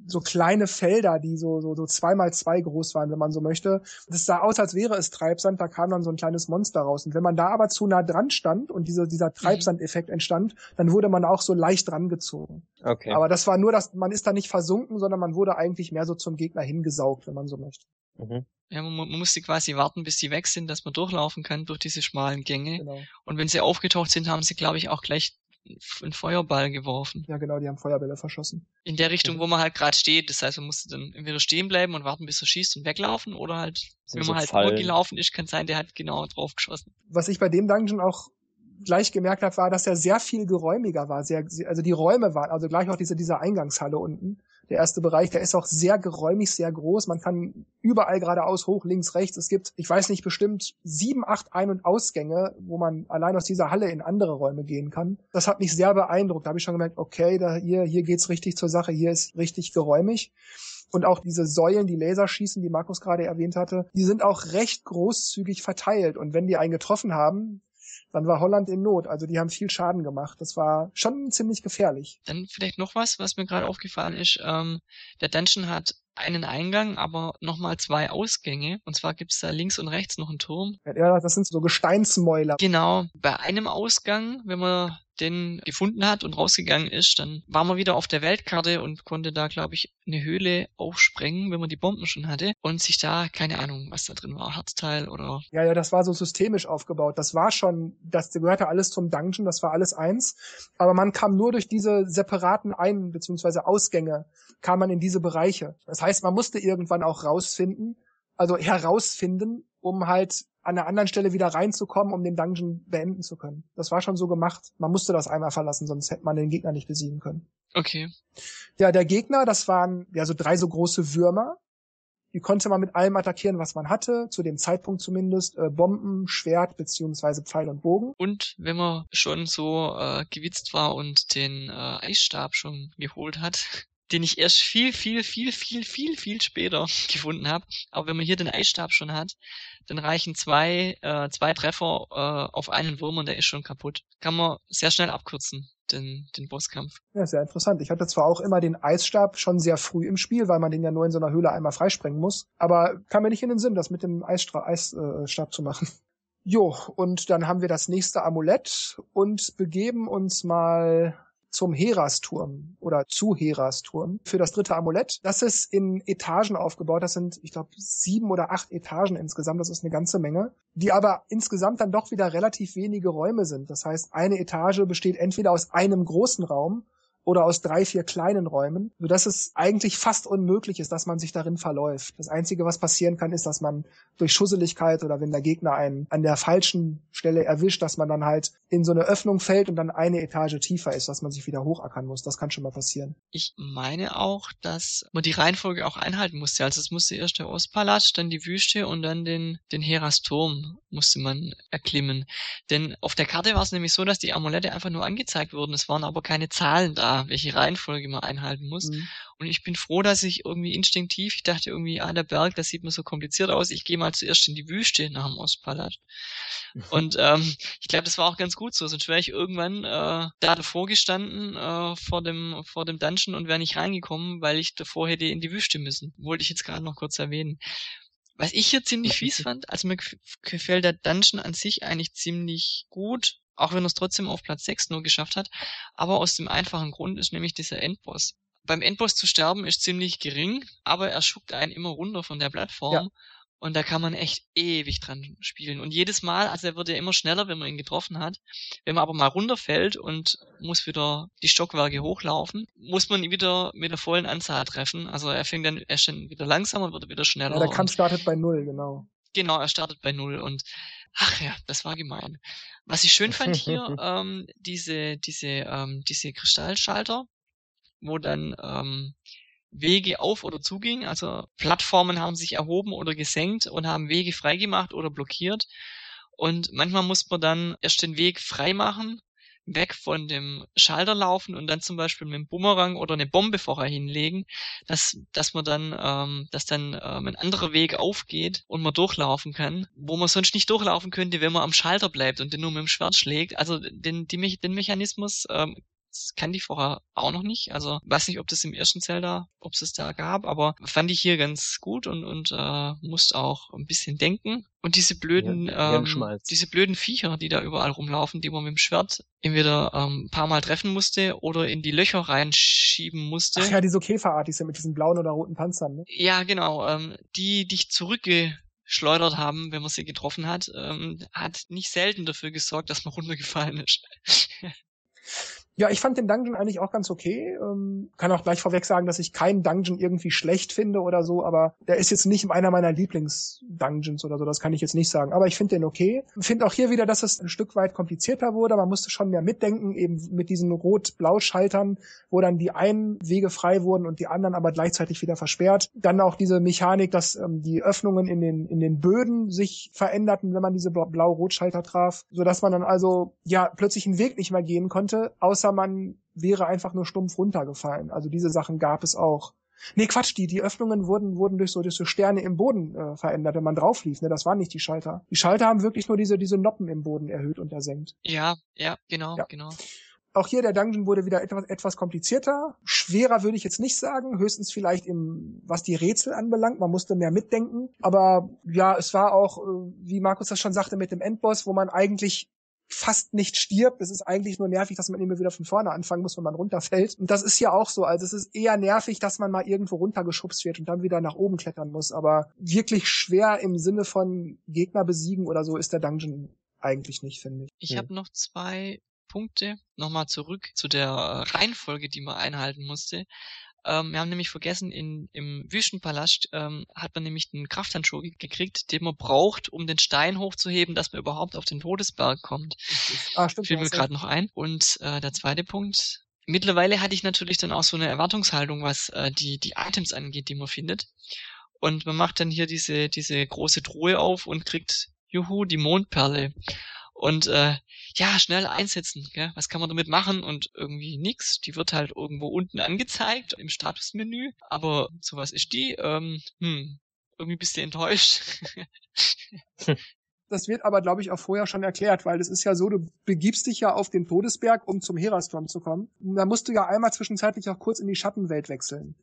so kleine Felder, die so, so, so zweimal zwei groß waren, wenn man so möchte. Das sah aus, als wäre es Treibsand, da kam dann so ein kleines Monster raus. Und wenn man da aber zu nah dran stand und dieser, dieser mhm. Treibsandeffekt entstand, dann wurde man auch so leicht rangezogen. Okay. Aber das war nur, dass man ist da nicht versunken, sondern man wurde eigentlich mehr so zum Gegner hingesaugt, wenn man so möchte. Mhm. Ja, man, man musste quasi warten, bis sie weg sind, dass man durchlaufen kann durch diese schmalen Gänge. Genau. Und wenn sie aufgetaucht sind, haben sie, glaube ich, auch gleich einen Feuerball geworfen. Ja, genau, die haben Feuerbälle verschossen. In der Richtung, wo man halt gerade steht. Das heißt, man musste dann entweder stehen bleiben und warten, bis er schießt und weglaufen, oder halt, Sind wenn man so halt Fallen. nur gelaufen ist, kann sein, der hat genau drauf geschossen. Was ich bei dem Dungeon auch gleich gemerkt habe, war, dass er sehr viel geräumiger war. Sehr, also die Räume waren, also gleich auch diese, diese Eingangshalle unten, Der erste Bereich, der ist auch sehr geräumig, sehr groß. Man kann überall geradeaus, hoch, links, rechts. Es gibt, ich weiß nicht, bestimmt sieben, acht Ein- und Ausgänge, wo man allein aus dieser Halle in andere Räume gehen kann. Das hat mich sehr beeindruckt. Da habe ich schon gemerkt, okay, da hier, hier geht's richtig zur Sache, hier ist richtig geräumig. Und auch diese Säulen, die Laserschießen, die Markus gerade erwähnt hatte, die sind auch recht großzügig verteilt. Und wenn die einen getroffen haben, dann war Holland in Not. Also die haben viel Schaden gemacht. Das war schon ziemlich gefährlich. Dann vielleicht noch was, was mir gerade aufgefallen ist. Ähm, der Dungeon hat einen Eingang, aber nochmal zwei Ausgänge. Und zwar gibt's da links und rechts noch einen Turm. Ja, das sind so Gesteinsmäuler. Genau. Bei einem Ausgang, wenn man den gefunden hat und rausgegangen ist, dann war man wieder auf der Weltkarte und konnte da, glaube ich, eine Höhle aufsprengen, wenn man die Bomben schon hatte und sich da, keine Ahnung, was da drin war, Herzteil oder. Ja, ja, das war so systemisch aufgebaut. Das war schon, das gehörte alles zum Dungeon, das war alles eins. Aber man kam nur durch diese separaten Ein- bzw. Ausgänge, kam man in diese Bereiche. Das heißt, man musste irgendwann auch rausfinden, also herausfinden, um halt an einer anderen Stelle wieder reinzukommen, um den Dungeon beenden zu können. Das war schon so gemacht. Man musste das einmal verlassen, sonst hätte man den Gegner nicht besiegen können. Okay. Ja, der Gegner, das waren ja so drei so große Würmer. Die konnte man mit allem attackieren, was man hatte, zu dem Zeitpunkt zumindest. Äh, Bomben, Schwert beziehungsweise Pfeil und Bogen. Und wenn man schon so äh, gewitzt war und den äh, Eisstab schon geholt hat, den ich erst viel, viel, viel, viel, viel, viel später [laughs] gefunden habe. Aber wenn man hier den Eisstab schon hat, dann reichen zwei, äh, zwei Treffer äh, auf einen Wurm und der ist schon kaputt. Kann man sehr schnell abkürzen, den, den Bosskampf. Ja, sehr interessant. Ich hatte zwar auch immer den Eisstab schon sehr früh im Spiel, weil man den ja nur in so einer Höhle einmal freisprengen muss, aber kam mir nicht in den Sinn, das mit dem Eisstab zu machen. [laughs] Jo, und dann haben wir das nächste Amulett und begeben uns mal zum Herasturm oder zu Herasturm für das dritte Amulett. Das ist in Etagen aufgebaut. Das sind, ich glaube, sieben oder acht Etagen insgesamt. Das ist eine ganze Menge, die aber insgesamt dann doch wieder relativ wenige Räume sind. Das heißt, eine Etage besteht entweder aus einem großen Raum oder aus drei, vier kleinen Räumen, sodass es eigentlich fast unmöglich ist, dass man sich darin verläuft. Das Einzige, was passieren kann, ist, dass man durch Schusseligkeit oder wenn der Gegner einen an der falschen Stelle erwischt, dass man dann halt in so eine Öffnung fällt und dann eine Etage tiefer ist, dass man sich wieder hochackern muss. Das kann schon mal passieren. Ich meine auch, dass man die Reihenfolge auch einhalten musste. Also es musste erst der Ostpalast, dann die Wüste und dann den, den Herasturm musste man erklimmen. Denn auf der Karte war es nämlich so, dass die Amulette einfach nur angezeigt wurden. Es waren aber keine Zahlen da welche Reihenfolge man einhalten muss. Mhm. Und ich bin froh, dass ich irgendwie instinktiv, ich dachte irgendwie, ah, der Berg, das sieht mir so kompliziert aus, ich gehe mal zuerst in die Wüste nach dem Ostpalast. Mhm. Und ähm, ich glaube, das war auch ganz gut so, sonst wäre ich irgendwann äh, da davor gestanden äh, vor dem vor dem Dungeon und wäre nicht reingekommen, weil ich davor hätte in die Wüste müssen. Wollte ich jetzt gerade noch kurz erwähnen. Was ich hier ziemlich [laughs] fies fand, also mir gefällt der Dungeon an sich eigentlich ziemlich gut, auch wenn er es trotzdem auf Platz 6 nur geschafft hat. Aber aus dem einfachen Grund ist nämlich dieser Endboss. Beim Endboss zu sterben ist ziemlich gering, aber er schuckt einen immer runter von der Plattform. Ja. Und da kann man echt ewig dran spielen. Und jedes Mal, also er wird ja immer schneller, wenn man ihn getroffen hat. Wenn man aber mal runterfällt und muss wieder die Stockwerke hochlaufen, muss man ihn wieder mit der vollen Anzahl treffen. Also er fängt dann, er ist dann wieder langsamer, wird wieder schneller. Ja, der Kampf startet bei Null, genau. Genau, er startet bei Null und ach ja, das war gemein. Was ich schön fand hier, [laughs] ähm, diese, diese, ähm, diese Kristallschalter, wo dann ähm, Wege auf oder zugingen. Also Plattformen haben sich erhoben oder gesenkt und haben Wege freigemacht oder blockiert. Und manchmal muss man dann erst den Weg frei machen, weg von dem Schalter laufen und dann zum Beispiel mit einem Bumerang oder eine Bombe vorher hinlegen, dass, dass man dann, ähm, dass dann ähm, ein anderer Weg aufgeht und man durchlaufen kann, wo man sonst nicht durchlaufen könnte, wenn man am Schalter bleibt und den nur mit dem Schwert schlägt. Also den, die, den Mechanismus ähm, das kannte ich vorher auch noch nicht. Also weiß nicht, ob das im ersten Zelda, ob es es da gab, aber fand ich hier ganz gut und, und äh, musste auch ein bisschen denken. Und diese blöden, ja, ähm, diese blöden Viecher, die da überall rumlaufen, die man mit dem Schwert entweder ähm, ein paar Mal treffen musste oder in die Löcher reinschieben musste. Ach ja, diese Käferart, die sind mit diesen blauen oder roten Panzern, ne? Ja, genau. Ähm, die dich zurückgeschleudert haben, wenn man sie getroffen hat, ähm, hat nicht selten dafür gesorgt, dass man runtergefallen ist. [laughs] Ja, ich fand den Dungeon eigentlich auch ganz okay. Ähm, kann auch gleich vorweg sagen, dass ich keinen Dungeon irgendwie schlecht finde oder so, aber der ist jetzt nicht einer meiner Lieblings-Dungeons oder so, das kann ich jetzt nicht sagen. Aber ich finde den okay. Finde auch hier wieder, dass es ein Stück weit komplizierter wurde. Man musste schon mehr mitdenken, eben mit diesen Rot-Blau-Schaltern, wo dann die einen Wege frei wurden und die anderen aber gleichzeitig wieder versperrt. Dann auch diese Mechanik, dass ähm, die Öffnungen in den, in den Böden sich veränderten, wenn man diese Blau-Rot-Schalter traf, sodass man dann also ja plötzlich einen Weg nicht mehr gehen konnte, außer außer man wäre einfach nur stumpf runtergefallen. Also diese Sachen gab es auch. Nee, Quatsch, die, die Öffnungen wurden, wurden durch so, durch so Sterne im Boden äh, verändert, wenn man drauf lief. Ne? Das waren nicht die Schalter. Die Schalter haben wirklich nur diese, diese Noppen im Boden erhöht und ersenkt. Ja, ja, genau, ja. genau. Auch hier der Dungeon wurde wieder etwas, etwas komplizierter. Schwerer würde ich jetzt nicht sagen, höchstens vielleicht im, was die Rätsel anbelangt. Man musste mehr mitdenken. Aber ja, es war auch, äh, wie Markus das schon sagte, mit dem Endboss, wo man eigentlich fast nicht stirbt. Es ist eigentlich nur nervig, dass man immer wieder von vorne anfangen muss, wenn man runterfällt. Und das ist ja auch so. Also es ist eher nervig, dass man mal irgendwo runtergeschubst wird und dann wieder nach oben klettern muss. Aber wirklich schwer im Sinne von Gegner besiegen oder so ist der Dungeon eigentlich nicht, finde ich. Ich ja. habe noch zwei Punkte. Nochmal zurück zu der Reihenfolge, die man einhalten musste. Ähm, wir haben nämlich vergessen, in, im Wüstenpalast ähm, hat man nämlich einen Krafthandschuh gekriegt, den man braucht, um den Stein hochzuheben, dass man überhaupt auf den Todesberg kommt. Ah, stimmt. Fiel mir gerade noch ein. Und äh, der zweite Punkt. Mittlerweile hatte ich natürlich dann auch so eine Erwartungshaltung, was äh, die, die Items angeht, die man findet. Und man macht dann hier diese, diese große Truhe auf und kriegt, juhu, die Mondperle. Und äh, ja, schnell einsetzen, gell? was kann man damit machen und irgendwie nix. Die wird halt irgendwo unten angezeigt im Statusmenü, aber sowas ist die. Ähm, hm, irgendwie bist du enttäuscht. [laughs] [laughs] Das wird aber, glaube ich, auch vorher schon erklärt, weil es ist ja so, du begibst dich ja auf den Todesberg, um zum Herasturm zu kommen. Und da musst du ja einmal zwischenzeitlich auch kurz in die Schattenwelt wechseln.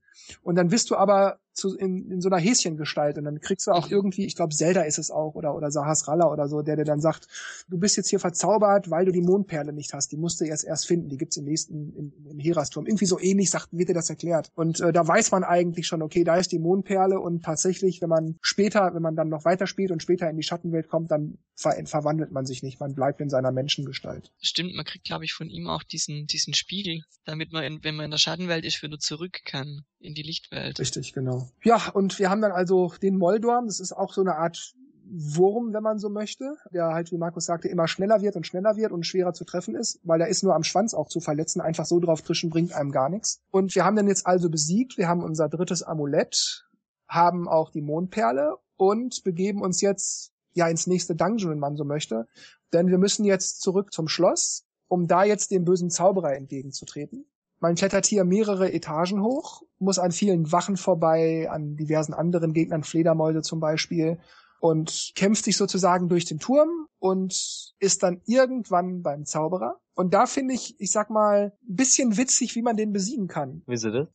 Und dann bist du aber zu, in, in so einer Häschengestalt und dann kriegst du auch mhm. irgendwie, ich glaube Zelda ist es auch oder oder Sahasralla oder so, der dir dann sagt, du bist jetzt hier verzaubert, weil du die Mondperle nicht hast. Die musst du jetzt erst finden. Die gibt's im nächsten im, im Herasturm. Irgendwie so ähnlich sagt, wird dir das erklärt. Und äh, da weiß man eigentlich schon, okay, da ist die Mondperle und tatsächlich, wenn man später, wenn man dann noch weiter spielt und später in die Schattenwelt kommt, dann ver verwandelt man sich nicht. Man bleibt in seiner Menschengestalt. Stimmt, man kriegt glaube ich von ihm auch diesen diesen Spiegel, damit man, in, wenn man in der Schattenwelt ist, wieder zurück kann in die Lichtwelt. Richtig, genau. Ja, und wir haben dann also den Moldorm, das ist auch so eine Art Wurm, wenn man so möchte, der halt, wie Markus sagte, immer schneller wird und schneller wird und schwerer zu treffen ist, weil der ist nur am Schwanz auch zu verletzen, einfach so drauf trischen bringt einem gar nichts. Und wir haben dann jetzt also besiegt, wir haben unser drittes Amulett, haben auch die Mondperle und begeben uns jetzt ja ins nächste Dungeon, wenn man so möchte, denn wir müssen jetzt zurück zum Schloss, um da jetzt dem bösen Zauberer entgegenzutreten. Man klettert hier mehrere Etagen hoch, muss an vielen Wachen vorbei, an diversen anderen Gegnern, Fledermäuse zum Beispiel, und kämpft sich sozusagen durch den Turm und ist dann irgendwann beim Zauberer. Und da finde ich, ich sag mal, ein bisschen witzig, wie man den besiegen kann. Wie sie das?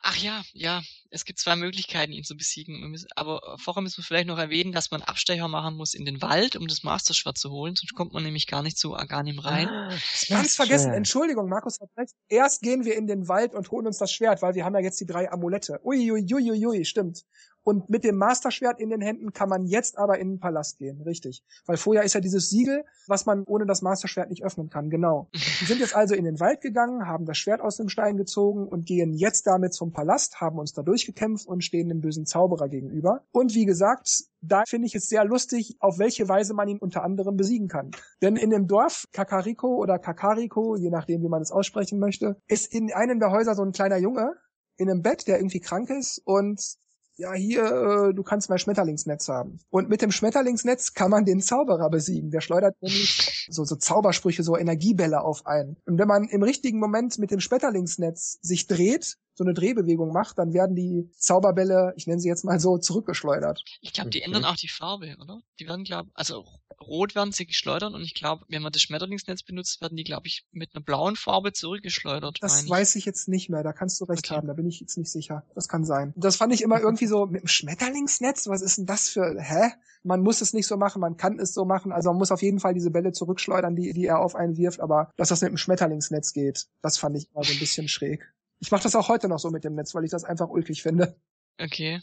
Ach ja, ja. Es gibt zwei Möglichkeiten, ihn zu besiegen. Aber vorher müssen wir vielleicht noch erwähnen, dass man Abstecher machen muss in den Wald, um das Masterschwert zu holen. Sonst kommt man nämlich gar nicht zu Aganim rein. Ah, Ganz vergessen. Entschuldigung, Markus hat recht. Erst gehen wir in den Wald und holen uns das Schwert, weil wir haben ja jetzt die drei Amulette. Uiuiuiui, ui, ui, ui, stimmt. Und mit dem Masterschwert in den Händen kann man jetzt aber in den Palast gehen, richtig. Weil vorher ist ja dieses Siegel, was man ohne das Masterschwert nicht öffnen kann, genau. Wir [laughs] sind jetzt also in den Wald gegangen, haben das Schwert aus dem Stein gezogen und gehen jetzt damit zum Palast, haben uns da durchgekämpft und stehen dem bösen Zauberer gegenüber. Und wie gesagt, da finde ich es sehr lustig, auf welche Weise man ihn unter anderem besiegen kann. Denn in dem Dorf Kakariko oder Kakariko, je nachdem, wie man es aussprechen möchte, ist in einem der Häuser so ein kleiner Junge, in einem Bett, der irgendwie krank ist und ja, hier, äh, du kannst mein Schmetterlingsnetz haben. Und mit dem Schmetterlingsnetz kann man den Zauberer besiegen. Der schleudert nämlich so, so Zaubersprüche, so Energiebälle auf einen. Und wenn man im richtigen Moment mit dem Schmetterlingsnetz sich dreht, so eine Drehbewegung macht, dann werden die Zauberbälle, ich nenne sie jetzt mal so, zurückgeschleudert. Ich glaube, die ändern auch die Farbe, oder? Die werden, glaube also rot werden sie geschleudert und ich glaube, wenn man das Schmetterlingsnetz benutzt, werden die, glaube ich, mit einer blauen Farbe zurückgeschleudert. Das ich. weiß ich jetzt nicht mehr, da kannst du recht okay. haben, da bin ich jetzt nicht sicher. Das kann sein. Das fand ich immer irgendwie so, mit dem Schmetterlingsnetz, was ist denn das für, hä? Man muss es nicht so machen, man kann es so machen, also man muss auf jeden Fall diese Bälle zurückschleudern, die, die er auf einen wirft, aber dass das mit dem Schmetterlingsnetz geht, das fand ich immer so ein bisschen schräg. Ich mache das auch heute noch so mit dem Netz, weil ich das einfach ulkig finde. Okay.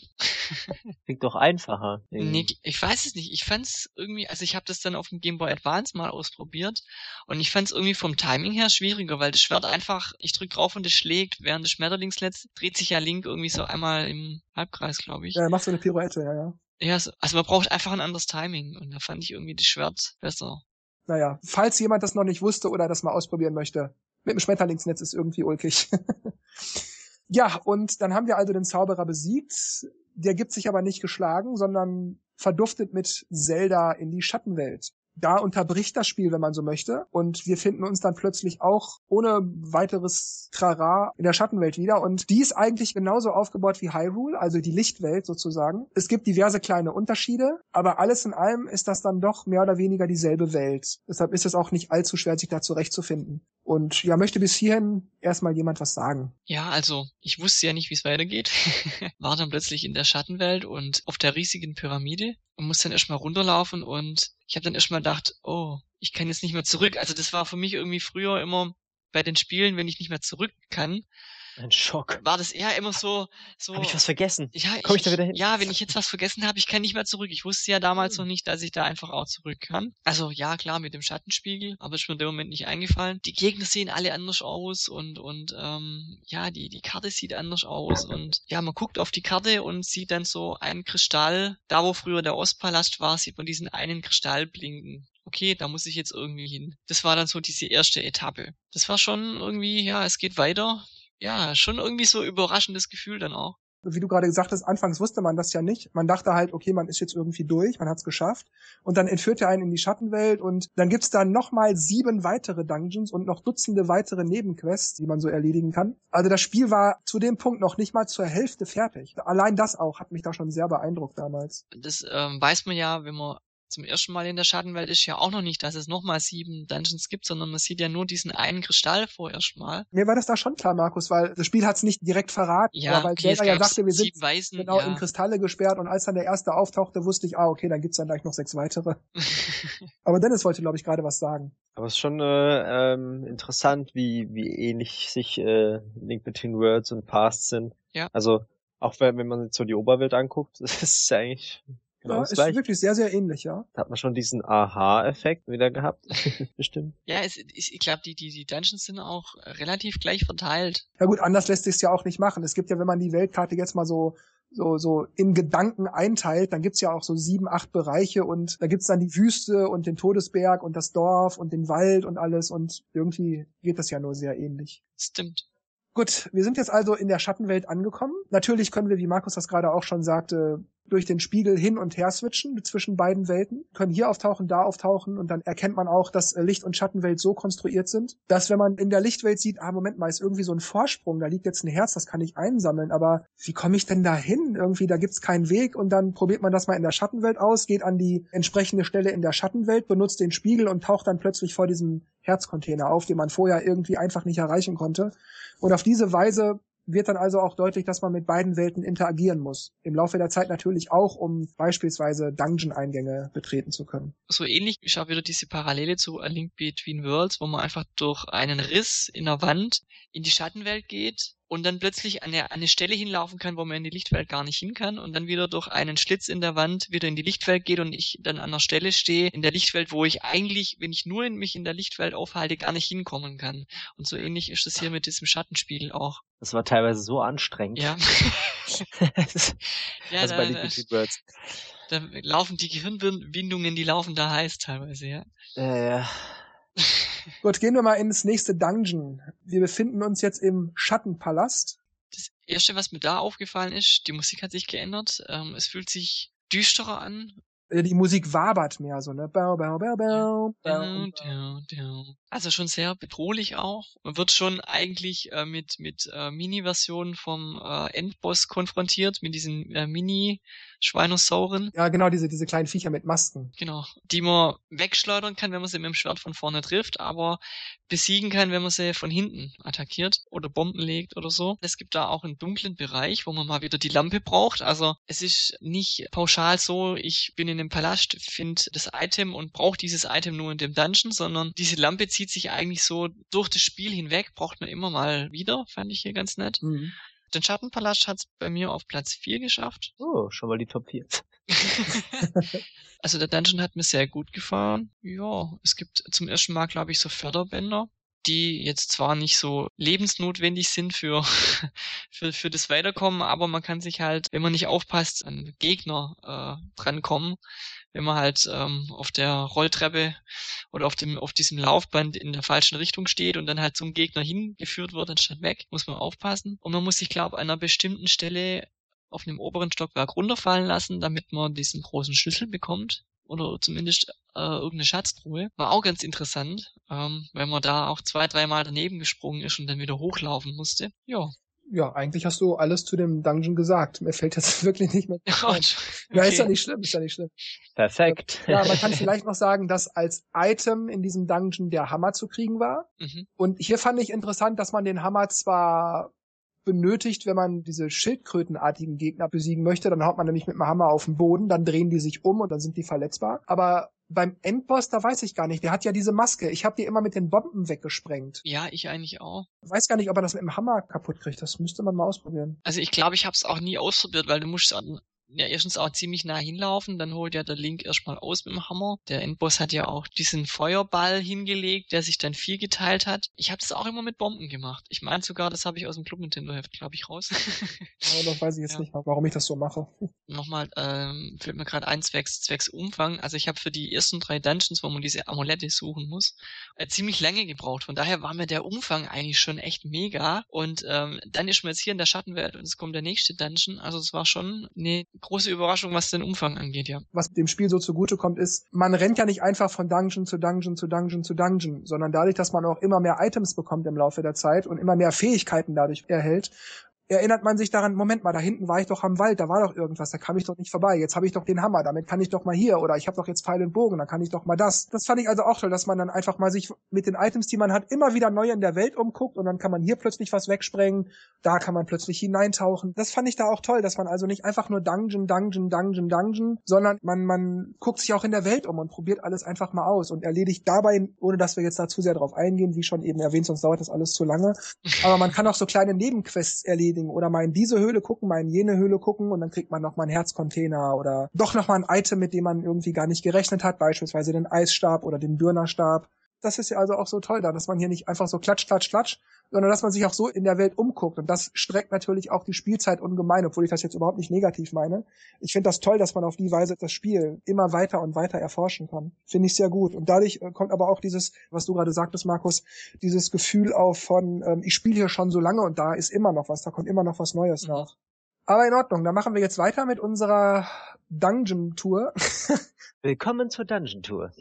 Klingt doch einfacher. Nee, ich weiß es nicht. Ich fand's irgendwie, also ich habe das dann auf dem Game Boy Advance mal ausprobiert und ich fand's irgendwie vom Timing her schwieriger, weil das Schwert einfach, ich drück drauf und es schlägt, während das Schmetterlingsnetz dreht sich ja Link irgendwie so einmal im Halbkreis, glaube ich. Ja, machst du eine Pirouette, ja, ja. Ja, also man braucht einfach ein anderes Timing und da fand ich irgendwie das Schwert besser. Naja, falls jemand das noch nicht wusste oder das mal ausprobieren möchte, mit dem Schmetterlingsnetz ist irgendwie ulkig. [laughs] ja, und dann haben wir also den Zauberer besiegt. Der gibt sich aber nicht geschlagen, sondern verduftet mit Zelda in die Schattenwelt da unterbricht das Spiel, wenn man so möchte. Und wir finden uns dann plötzlich auch ohne weiteres Trara in der Schattenwelt wieder. Und die ist eigentlich genauso aufgebaut wie Hyrule, also die Lichtwelt sozusagen. Es gibt diverse kleine Unterschiede, aber alles in allem ist das dann doch mehr oder weniger dieselbe Welt. Deshalb ist es auch nicht allzu schwer, sich da zurechtzufinden. Und ja, möchte bis hierhin erstmal jemand was sagen. Ja, also ich wusste ja nicht, wie es weitergeht. [laughs] War dann plötzlich in der Schattenwelt und auf der riesigen Pyramide und musste dann erstmal runterlaufen und ich habe dann erstmal gedacht, oh, ich kann jetzt nicht mehr zurück. Also das war für mich irgendwie früher immer bei den Spielen, wenn ich nicht mehr zurück kann, ein Schock. War das eher immer so, so. Habe ich was vergessen? Ja, Komm ich, ich da wieder hin? Ja, wenn ich jetzt was vergessen habe, ich kann nicht mehr zurück. Ich wusste ja damals noch nicht, dass ich da einfach auch zurück kann. Also ja, klar, mit dem Schattenspiegel, aber ist mir in dem Moment nicht eingefallen. Die Gegner sehen alle anders aus und und ähm, ja, die die Karte sieht anders aus und ja, man guckt auf die Karte und sieht dann so einen Kristall. Da, wo früher der Ostpalast war, sieht man diesen einen Kristall blinken okay, da muss ich jetzt irgendwie hin. Das war dann so diese erste Etappe. Das war schon irgendwie, ja, es geht weiter ja, schon irgendwie so überraschendes Gefühl dann auch. Wie du gerade gesagt hast, anfangs wusste man das ja nicht. Man dachte halt, okay, man ist jetzt irgendwie durch, man hat's geschafft. Und dann entführt er einen in die Schattenwelt und dann gibt's da nochmal sieben weitere Dungeons und noch Dutzende weitere Nebenquests, die man so erledigen kann. Also das Spiel war zu dem Punkt noch nicht mal zur Hälfte fertig. Allein das auch hat mich da schon sehr beeindruckt damals. Das ähm, weiß man ja, wenn man zum ersten Mal in der Schattenwelt ist ja auch noch nicht, dass es nochmal sieben Dungeons gibt, sondern man sieht ja nur diesen einen Kristall vorerst mal. Mir war das da schon klar, Markus, weil das Spiel hat es nicht direkt verraten, ja, weil okay, ja sagte, wir sind Weisen, genau ja. in Kristalle gesperrt und als dann der erste auftauchte, wusste ich, ah, okay, dann gibt's dann gleich noch sechs weitere. [laughs] aber Dennis wollte, glaube ich, gerade was sagen. Aber es ist schon äh, ähm, interessant, wie, wie ähnlich sich äh, Link Between Worlds und Past sind. Ja. Also auch wenn, wenn man sich so die Oberwelt anguckt, [laughs] das ist ja eigentlich Genau, ja, ist gleich. wirklich sehr, sehr ähnlich, ja. Da hat man schon diesen Aha-Effekt wieder gehabt. [laughs] Bestimmt. Ja, es, ich, ich glaube, die, die, die Dungeons sind auch relativ gleich verteilt. Ja gut, anders lässt sich ja auch nicht machen. Es gibt ja, wenn man die Weltkarte jetzt mal so so, so in Gedanken einteilt, dann gibt's ja auch so sieben, acht Bereiche und da gibt's dann die Wüste und den Todesberg und das Dorf und den Wald und alles und irgendwie geht das ja nur sehr ähnlich. Stimmt. Gut, wir sind jetzt also in der Schattenwelt angekommen. Natürlich können wir, wie Markus das gerade auch schon sagte, durch den Spiegel hin und her switchen zwischen beiden Welten, können hier auftauchen, da auftauchen und dann erkennt man auch, dass äh, Licht- und Schattenwelt so konstruiert sind, dass wenn man in der Lichtwelt sieht, ah, Moment mal, ist irgendwie so ein Vorsprung, da liegt jetzt ein Herz, das kann ich einsammeln, aber wie komme ich denn da hin? Irgendwie, da gibt's keinen Weg und dann probiert man das mal in der Schattenwelt aus, geht an die entsprechende Stelle in der Schattenwelt, benutzt den Spiegel und taucht dann plötzlich vor diesem Herzcontainer auf, den man vorher irgendwie einfach nicht erreichen konnte. Und auf diese Weise wird dann also auch deutlich, dass man mit beiden Welten interagieren muss. Im Laufe der Zeit natürlich auch, um beispielsweise Dungeon-Eingänge betreten zu können. So ähnlich ich habe wieder diese Parallele zu A Link Between Worlds, wo man einfach durch einen Riss in der Wand in die Schattenwelt geht und dann plötzlich an eine, eine Stelle hinlaufen kann, wo man in die Lichtwelt gar nicht hin kann und dann wieder durch einen Schlitz in der Wand wieder in die Lichtwelt geht und ich dann an einer Stelle stehe in der Lichtwelt, wo ich eigentlich, wenn ich nur in mich in der Lichtwelt aufhalte, gar nicht hinkommen kann. Und so ähnlich ist es hier mit diesem Schattenspiegel auch. Das war teilweise so anstrengend. Ja. [laughs] ja also da, bei Liquid Birds. Da laufen die Gehirnwindungen, die laufen da heiß teilweise, ja. Ja, ja. Gut, gehen wir mal ins nächste Dungeon. Wir befinden uns jetzt im Schattenpalast. Das erste, was mir da aufgefallen ist, die Musik hat sich geändert. Ähm, es fühlt sich düsterer an. Äh, die Musik wabert mehr so, ne? Bau, bau, bau, bau, bau. Also schon sehr bedrohlich auch. Man wird schon eigentlich äh, mit, mit äh, Mini-Versionen vom äh, Endboss konfrontiert, mit diesen äh, Mini- Schweinosauren. Ja, genau, diese, diese kleinen Viecher mit Masken. Genau, die man wegschleudern kann, wenn man sie mit dem Schwert von vorne trifft, aber besiegen kann, wenn man sie von hinten attackiert oder Bomben legt oder so. Es gibt da auch einen dunklen Bereich, wo man mal wieder die Lampe braucht. Also es ist nicht pauschal so, ich bin in dem Palast, finde das Item und brauche dieses Item nur in dem Dungeon, sondern diese Lampe zieht sich eigentlich so durch das Spiel hinweg, braucht man immer mal wieder, fand ich hier ganz nett. Mhm. den Schattenpalast hat's bei mir auf Platz 4 geschafft. Oh, schon mal die Top 4. [laughs] also der Dungeon hat mir sehr gut gefallen. Ja, es gibt zum ersten Mal, glaube ich, so Förderbänder die jetzt zwar nicht so lebensnotwendig sind für, [laughs] für, für das Weiterkommen, aber man kann sich halt, wenn man nicht aufpasst, an Gegner äh, drankommen. Wenn man halt ähm, auf der Rolltreppe oder auf dem auf diesem Laufband in der falschen Richtung steht und dann halt zum Gegner hingeführt wird, anstatt weg, muss man aufpassen. Und man muss sich, glaube an einer bestimmten Stelle auf dem oberen Stockwerk runterfallen lassen, damit man diesen großen Schlüssel bekommt oder zumindest äh, irgendeine Schatztruhe. War auch ganz interessant, ähm, wenn man da auch zwei, dreimal daneben gesprungen ist und dann wieder hochlaufen musste. Ja. Ja, eigentlich hast du alles zu dem Dungeon gesagt. Mir fällt jetzt [laughs] wirklich nicht mehr ein. Okay. Ja, ist ja nicht schlimm, ist ja nicht schlimm. Perfekt. Ja, man kann [laughs] vielleicht noch sagen, dass als Item in diesem Dungeon der Hammer zu kriegen war. Mhm. Und hier fand ich interessant, dass man den Hammer zwar benötigt, wenn man diese Schildkrötenartigen Gegner besiegen möchte. Dann haut man nämlich mit dem Hammer auf den Boden, dann drehen die sich um und dann sind die verletzbar. Aber beim Endboss, da weiß ich gar nicht. Der hat ja diese Maske. Ich habe die immer mit den Bomben weggesprengt. Ja, ich eigentlich auch. Ich weiß gar nicht, ob er das mit dem Hammer kaputt kriegt. Das müsste man mal ausprobieren. Also ich glaube, ich habe es auch nie ausprobiert, weil du musst ja erstens auch ziemlich nah hinlaufen, dann holt ja der Link erstmal aus mit dem Hammer. Der Endboss hat ja auch diesen Feuerball hingelegt, der sich dann viel geteilt hat. Ich habe das auch immer mit Bomben gemacht. Ich meine sogar, das habe ich aus dem Club Nintendo Heft, glaube ich, raus. [laughs] Aber das weiß ich jetzt ja. nicht warum ich das so mache. Nochmal, ähm, fällt mir gerade ein zwecks, zwecks Umfang. Also ich habe für die ersten drei Dungeons, wo man diese Amulette suchen muss, äh, ziemlich lange gebraucht. Von daher war mir der Umfang eigentlich schon echt mega. Und ähm, dann ist man jetzt hier in der Schattenwelt und es kommt der nächste Dungeon. Also es war schon eine große Überraschung, was den Umfang angeht, ja. Was dem Spiel so zugute kommt, ist, man rennt ja nicht einfach von Dungeon zu Dungeon zu Dungeon zu Dungeon, sondern dadurch, dass man auch immer mehr Items bekommt im Laufe der Zeit und immer mehr Fähigkeiten dadurch erhält, erinnert man sich daran, Moment mal, da hinten war ich doch am Wald, da war doch irgendwas, da kam ich doch nicht vorbei. Jetzt habe ich doch den Hammer, damit kann ich doch mal hier oder ich habe doch jetzt Pfeil und Bogen, dann kann ich doch mal das. Das fand ich also auch toll, dass man dann einfach mal sich mit den Items, die man hat, immer wieder neu in der Welt umguckt und dann kann man hier plötzlich was wegsprengen, da kann man plötzlich hineintauchen. Das fand ich da auch toll, dass man also nicht einfach nur Dungeon, Dungeon, Dungeon, Dungeon, sondern man man guckt sich auch in der Welt um und probiert alles einfach mal aus und erledigt dabei, ohne dass wir jetzt da zu sehr drauf eingehen, wie schon eben erwähnt, sonst dauert das alles zu lange. Aber man kann auch so kleine Nebenquests erledigen oder mal in diese Höhle gucken, mal in jene Höhle gucken und dann kriegt man noch mal einen Herzcontainer oder doch noch mal ein Item, mit dem man irgendwie gar nicht gerechnet hat, beispielsweise den Eisstab oder den Dürnerstab. Das ist ja also auch so toll da, dass man hier nicht einfach so klatsch, klatsch, klatsch, sondern dass man sich auch so in der Welt umguckt. Und das streckt natürlich auch die Spielzeit ungemein, obwohl ich das jetzt überhaupt nicht negativ meine. Ich finde das toll, dass man auf die Weise das Spiel immer weiter und weiter erforschen kann. Finde ich sehr gut. Und dadurch äh, kommt aber auch dieses, was du gerade sagtest, Markus, dieses Gefühl auf von, ähm, ich spiele hier schon so lange und da ist immer noch was, da kommt immer noch was Neues nach. Aber in Ordnung, dann machen wir jetzt weiter mit unserer Dungeon Tour. [laughs] Willkommen zur Dungeon Tour.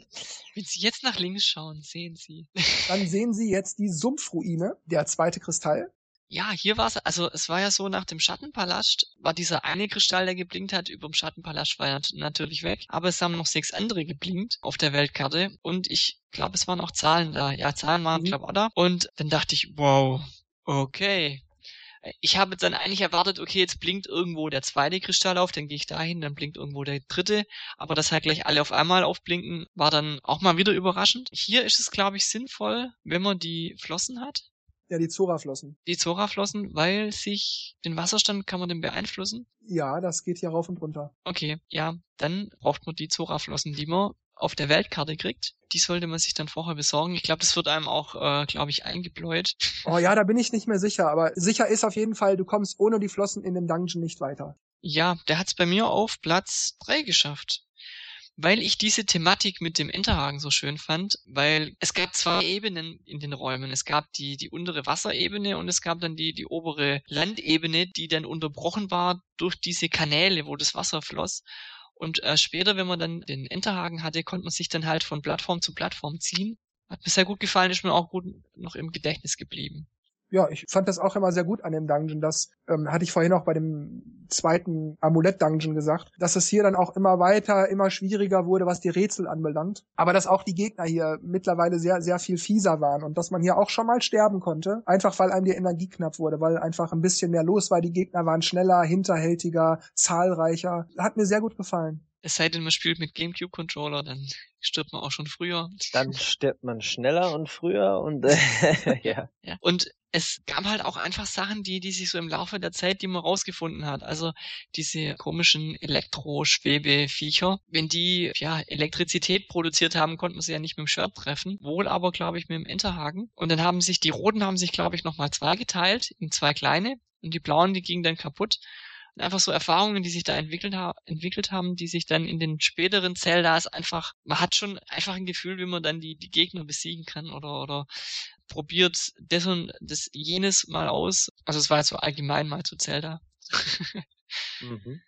Wenn Sie jetzt nach links schauen, sehen Sie. Dann [laughs] sehen Sie jetzt die Sumpfruine, der zweite Kristall. Ja, hier war es, also es war ja so, nach dem Schattenpalast war dieser eine Kristall, der geblinkt hat, über dem Schattenpalast war ja natürlich weg, aber es haben noch sechs andere geblinkt auf der Weltkarte und ich glaube, es waren auch Zahlen da. Ja, Zahlen waren, mhm. glaube ich, da. Und dann dachte ich, wow, okay, ich habe dann eigentlich erwartet, okay, jetzt blinkt irgendwo der zweite Kristall auf, dann gehe ich dahin, dann blinkt irgendwo der dritte, aber dass halt gleich alle auf einmal aufblinken, war dann auch mal wieder überraschend. Hier ist es, glaube ich, sinnvoll, wenn man die Flossen hat. Ja, die Zora-Flossen. Die Zora-Flossen, weil sich den Wasserstand kann man den beeinflussen? Ja, das geht hier rauf und runter. Okay, ja, dann braucht man die Zora-Flossen, die man auf der Weltkarte kriegt die sollte man sich dann vorher besorgen. Ich glaube, das wird einem auch, äh, glaube ich, eingebläut. Oh ja, da bin ich nicht mehr sicher, aber sicher ist auf jeden Fall, du kommst ohne die Flossen in dem Dungeon nicht weiter. Ja, der hat's bei mir auf Platz drei geschafft. Weil ich diese Thematik mit dem Enterhaken so schön fand, weil es gab zwei Ebenen in den Räumen. Es gab die, die untere Wasserebene und es gab dann die, die obere Landebene, die dann unterbrochen war durch diese Kanäle, wo das Wasser floss. Und äh, später, wenn man dann den Enterhaken hatte, konnte man sich dann halt von Plattform zu Plattform ziehen. Hat mir sehr gut gefallen, ist mir auch gut noch im Gedächtnis geblieben ja, ich fand das auch immer sehr gut an dem Dungeon. Das ähm, hatte ich vorhin auch bei dem zweiten Amulett-Dungeon gesagt, dass es hier dann auch immer weiter, immer schwieriger wurde, was die Rätsel anbelangt. Aber dass auch die Gegner hier mittlerweile sehr, sehr viel fieser waren und dass man hier auch schon mal sterben konnte, einfach weil einem die Energie knapp wurde, weil einfach ein bisschen mehr los war. Die Gegner waren schneller, hinterhältiger, zahlreicher. Hat mir sehr gut gefallen Es sei denn, man spielt mit GameCube-Controller, dann stirbt man auch schon früher. Dann stirbt man schneller und früher und äh, [laughs] ja. ja. Und es gab halt auch einfach Sachen, die, die sich so im Laufe der Zeit, die man rausgefunden hat. Also diese komischen Elektroschwebeviecher, wenn die ja Elektrizität produziert haben, konnten man sie ja nicht mit dem Schwert treffen. Wohl aber, glaube ich, mit dem Enterhaken. Und dann haben sich, die roten haben sich, glaube ich, nochmal zwei geteilt in zwei kleine. Und die blauen, die gingen dann kaputt einfach so Erfahrungen, die sich da entwickelt, ha entwickelt haben, die sich dann in den späteren Zeldas einfach, man hat schon einfach ein Gefühl, wie man dann die, die Gegner besiegen kann oder, oder probiert das und das jenes mal aus. Also es war jetzt so allgemein mal zu Zelda. mhm.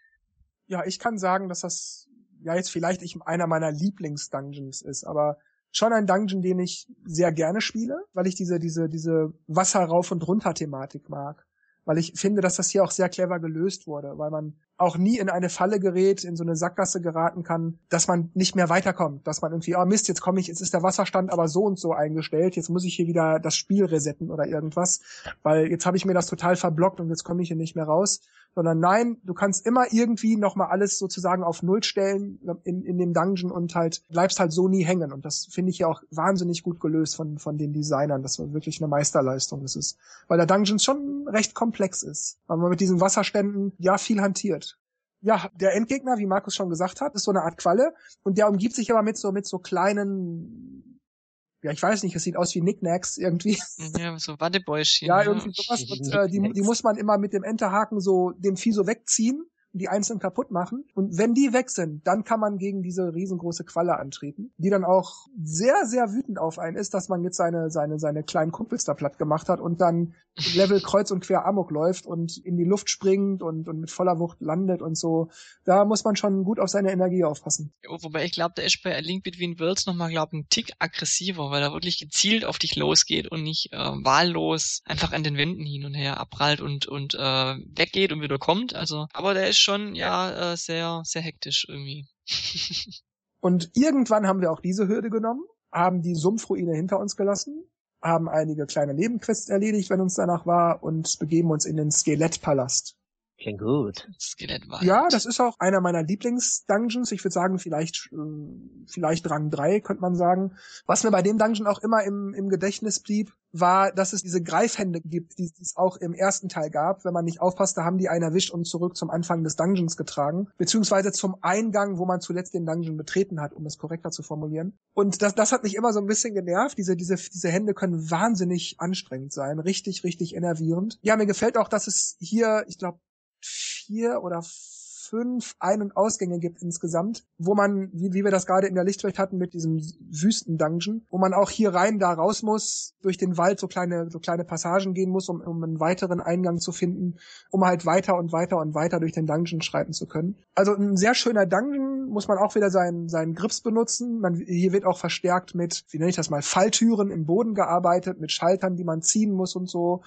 Ja, ich kann sagen, dass das ja jetzt vielleicht ich einer meiner Lieblings-Dungeons ist, aber schon ein Dungeon, den ich sehr gerne spiele, weil ich diese, diese, diese Wasser rauf und runter Thematik mag weil ich finde, dass das hier auch sehr clever gelöst wurde, weil man auch nie in eine Falle gerät, in so eine Sackgasse geraten kann, dass man nicht mehr weiterkommt, dass man irgendwie, oh Mist, jetzt komme ich, jetzt ist der Wasserstand aber so und so eingestellt, jetzt muss ich hier wieder das Spiel resetten oder irgendwas, weil jetzt habe ich mir das total verblockt und jetzt komme ich hier nicht mehr raus, sondern nein, du kannst immer irgendwie nochmal alles sozusagen auf Null stellen in, in dem Dungeon und halt bleibst halt so nie hängen. Und das finde ich ja auch wahnsinnig gut gelöst von, von den Designern, das war wirklich eine Meisterleistung, das ist, weil der Dungeon schon recht komplex ist, weil man mit diesen Wasserständen ja viel hantiert. Ja, der Endgegner, wie Markus schon gesagt hat, ist so eine Art Qualle. Und der umgibt sich aber mit so mit so kleinen ja, ich weiß nicht, es sieht aus wie Knickknacks irgendwie. Ja, so Wattebäuschen. Ja, irgendwie sowas. Und, äh, die, die muss man immer mit dem Enterhaken so dem Vieh so wegziehen die einzeln kaputt machen. Und wenn die weg sind, dann kann man gegen diese riesengroße Qualle antreten, die dann auch sehr, sehr wütend auf einen ist, dass man jetzt seine, seine, seine kleinen Kumpels da platt gemacht hat und dann Level kreuz und quer Amok läuft und in die Luft springt und, und mit voller Wucht landet und so. Da muss man schon gut auf seine Energie aufpassen. Wobei ich glaube, der ist bei A Link Between Worlds nochmal, glaube ich, ein Tick aggressiver, weil er wirklich gezielt auf dich losgeht und nicht äh, wahllos einfach an den Wänden hin und her abprallt und, und äh, weggeht und wieder kommt. Also, aber der ist schon ja äh, sehr, sehr hektisch irgendwie. [laughs] und irgendwann haben wir auch diese Hürde genommen, haben die Sumpfruine hinter uns gelassen, haben einige kleine Nebenquests erledigt, wenn uns danach war, und begeben uns in den Skelettpalast. Klingt gut. Skelettwald. Ja, das ist auch einer meiner Lieblings-Dungeons. Ich würde sagen, vielleicht, äh, vielleicht Rang 3, könnte man sagen. Was mir bei dem Dungeon auch immer im, im Gedächtnis blieb, war, dass es diese Greifhände gibt, die es auch im ersten Teil gab. Wenn man nicht aufpasste, haben die einen erwischt und zurück zum Anfang des Dungeons getragen. Beziehungsweise zum Eingang, wo man zuletzt den Dungeon betreten hat, um es korrekter zu formulieren. Und das, das hat mich immer so ein bisschen genervt. Diese, diese, diese Hände können wahnsinnig anstrengend sein. Richtig, richtig enervierend. Ja, mir gefällt auch, dass es hier, ich glaube, vier oder fünf Ein- und Ausgänge gibt insgesamt, wo man, wie, wie wir das gerade in der Lichtwelt hatten mit diesem Wüsten-Dungeon, wo man auch hier rein, da raus muss, durch den Wald so kleine, so kleine Passagen gehen muss, um, um einen weiteren Eingang zu finden, um halt weiter und weiter und weiter durch den Dungeon schreiten zu können. Also ein sehr schöner Dungeon, muss man auch wieder seinen, seinen Grips benutzen. Man, hier wird auch verstärkt mit, wie nenne ich das mal, Falltüren im Boden gearbeitet, mit Schaltern, die man ziehen muss und so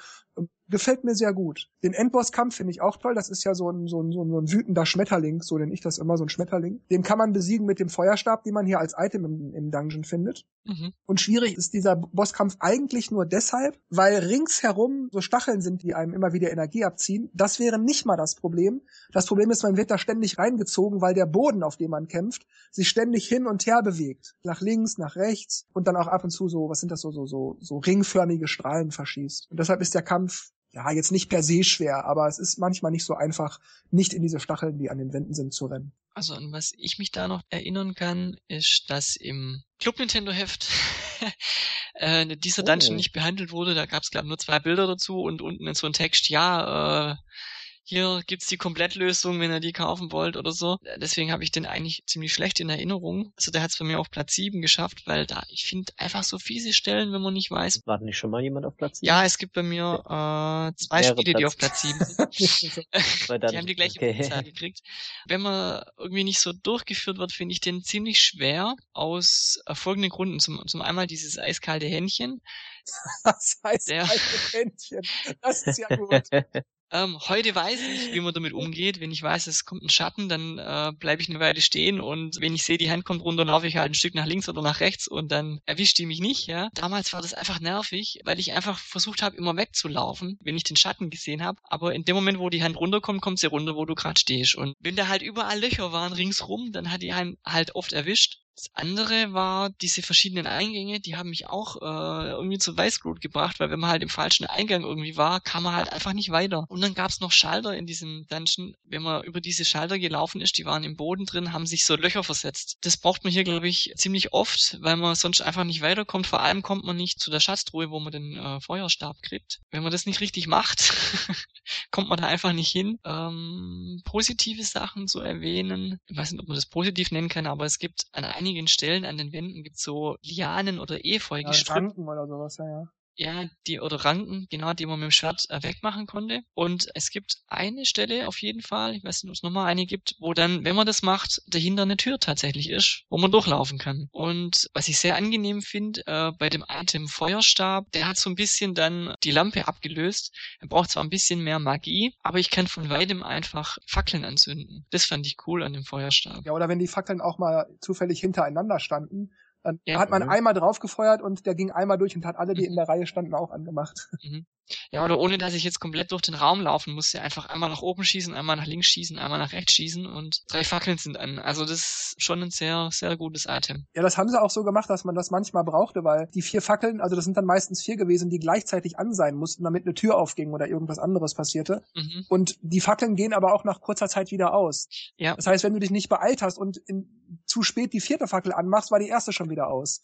gefällt mir sehr gut. Den Endbosskampf finde ich auch toll. Das ist ja so ein, so, ein, so ein wütender Schmetterling, so nenne ich das immer, so ein Schmetterling. Den kann man besiegen mit dem Feuerstab, den man hier als Item im, im Dungeon findet. Mhm. Und schwierig ist dieser Bosskampf eigentlich nur deshalb, weil ringsherum so Stacheln sind, die einem immer wieder Energie abziehen. Das wäre nicht mal das Problem. Das Problem ist, man wird da ständig reingezogen, weil der Boden, auf dem man kämpft, sich ständig hin und her bewegt. Nach links, nach rechts und dann auch ab und zu so, was sind das so, so, so, so ringförmige Strahlen verschießt. Und deshalb ist der Kampf ja, jetzt nicht per se schwer, aber es ist manchmal nicht so einfach, nicht in diese Stacheln, die an den Wänden sind, zu rennen. Also an was ich mich da noch erinnern kann, ist, dass im Club Nintendo Heft [laughs] äh, dieser Dungeon oh. nicht behandelt wurde. Da gab es glaube nur zwei Bilder dazu und unten in so ein Text, ja, äh, hier gibt's die Komplettlösung, wenn ihr die kaufen wollt oder so. Deswegen habe ich den eigentlich ziemlich schlecht in Erinnerung. Also der hat es bei mir auf Platz 7 geschafft, weil da, ich finde einfach so fiese Stellen, wenn man nicht weiß. War nicht schon mal jemand auf Platz 7? Ja, es gibt bei mir äh, zwei Mehrere Spiele, Platz. die auf Platz 7 sind. [laughs] die haben die gleiche okay. Punktzahl gekriegt. Wenn man irgendwie nicht so durchgeführt wird, finde ich den ziemlich schwer aus äh, folgenden Gründen. Zum, zum einmal dieses eiskalte Händchen. [laughs] Das heißt der, Händchen. Das ist ja gut. [laughs] Ähm, heute weiß ich, wie man damit umgeht. Wenn ich weiß, es kommt ein Schatten, dann äh, bleibe ich eine Weile stehen und wenn ich sehe, die Hand kommt runter, laufe ich halt ein Stück nach links oder nach rechts und dann erwischt die mich nicht. Ja, damals war das einfach nervig, weil ich einfach versucht habe, immer wegzulaufen, wenn ich den Schatten gesehen habe. Aber in dem Moment, wo die Hand runterkommt, kommt sie runter, wo du gerade stehst. Und wenn da halt überall Löcher waren ringsrum, dann hat die einen halt oft erwischt. Das andere war diese verschiedenen Eingänge, die haben mich auch äh, irgendwie zu Weißglut gebracht, weil wenn man halt im falschen Eingang irgendwie war, kam man halt einfach nicht weiter. Und dann gab's noch Schalter in diesem Dungeon. Wenn man über diese Schalter gelaufen ist, die waren im Boden drin, haben sich so Löcher versetzt. Das braucht man hier, glaube ich, ziemlich oft, weil man sonst einfach nicht weiterkommt. Vor allem kommt man nicht zu der Schatztruhe, wo man den äh, Feuerstab kriegt. Wenn man das nicht richtig macht, [laughs] kommt man da einfach nicht hin. Ähm, positive Sachen zu erwähnen, ich weiß nicht, ob man das positiv nennen kann, aber es gibt an einigen einigen Stellen an den Wänden gibt so Lianen oder Efeu Ja. Ranken oder sowas, ja, ja. Ja, die oder Ranken, genau, die man mit dem Schwert äh, wegmachen konnte. Und es gibt eine Stelle auf jeden Fall, ich weiß nicht, ob es nochmal eine gibt, wo dann, wenn man das macht, dahinter eine Tür tatsächlich ist, wo man durchlaufen kann. Und was ich sehr angenehm finde, äh, bei dem Item Feuerstab, der hat so ein bisschen dann die Lampe abgelöst. Er braucht zwar ein bisschen mehr Magie, aber ich kann von weitem einfach Fackeln anzünden. Das fand ich cool an dem Feuerstab. Ja, oder wenn die Fackeln auch mal zufällig hintereinander standen, dann Ja. hat man Mhm. einmal draufgefeuert und der ging einmal durch und hat alle, die in der Reihe standen, auch angemacht. Mhm. Ja, oder ohne dass ich jetzt komplett durch den Raum laufen musste, einfach einmal nach oben schießen, einmal nach links schießen, einmal nach rechts schießen und drei Fackeln sind an. Also das ist schon ein sehr, sehr gutes Item. Ja, das haben sie auch so gemacht, dass man das manchmal brauchte, weil die vier Fackeln, also das sind dann meistens vier gewesen, die gleichzeitig an sein mussten, damit eine Tür aufging oder irgendwas anderes passierte. Mhm. Und die Fackeln gehen aber auch nach kurzer Zeit wieder aus. Ja. Das heißt, wenn du dich nicht beeilt hast und in, zu spät die vierte Fackel anmachst, war die erste schon wieder aus.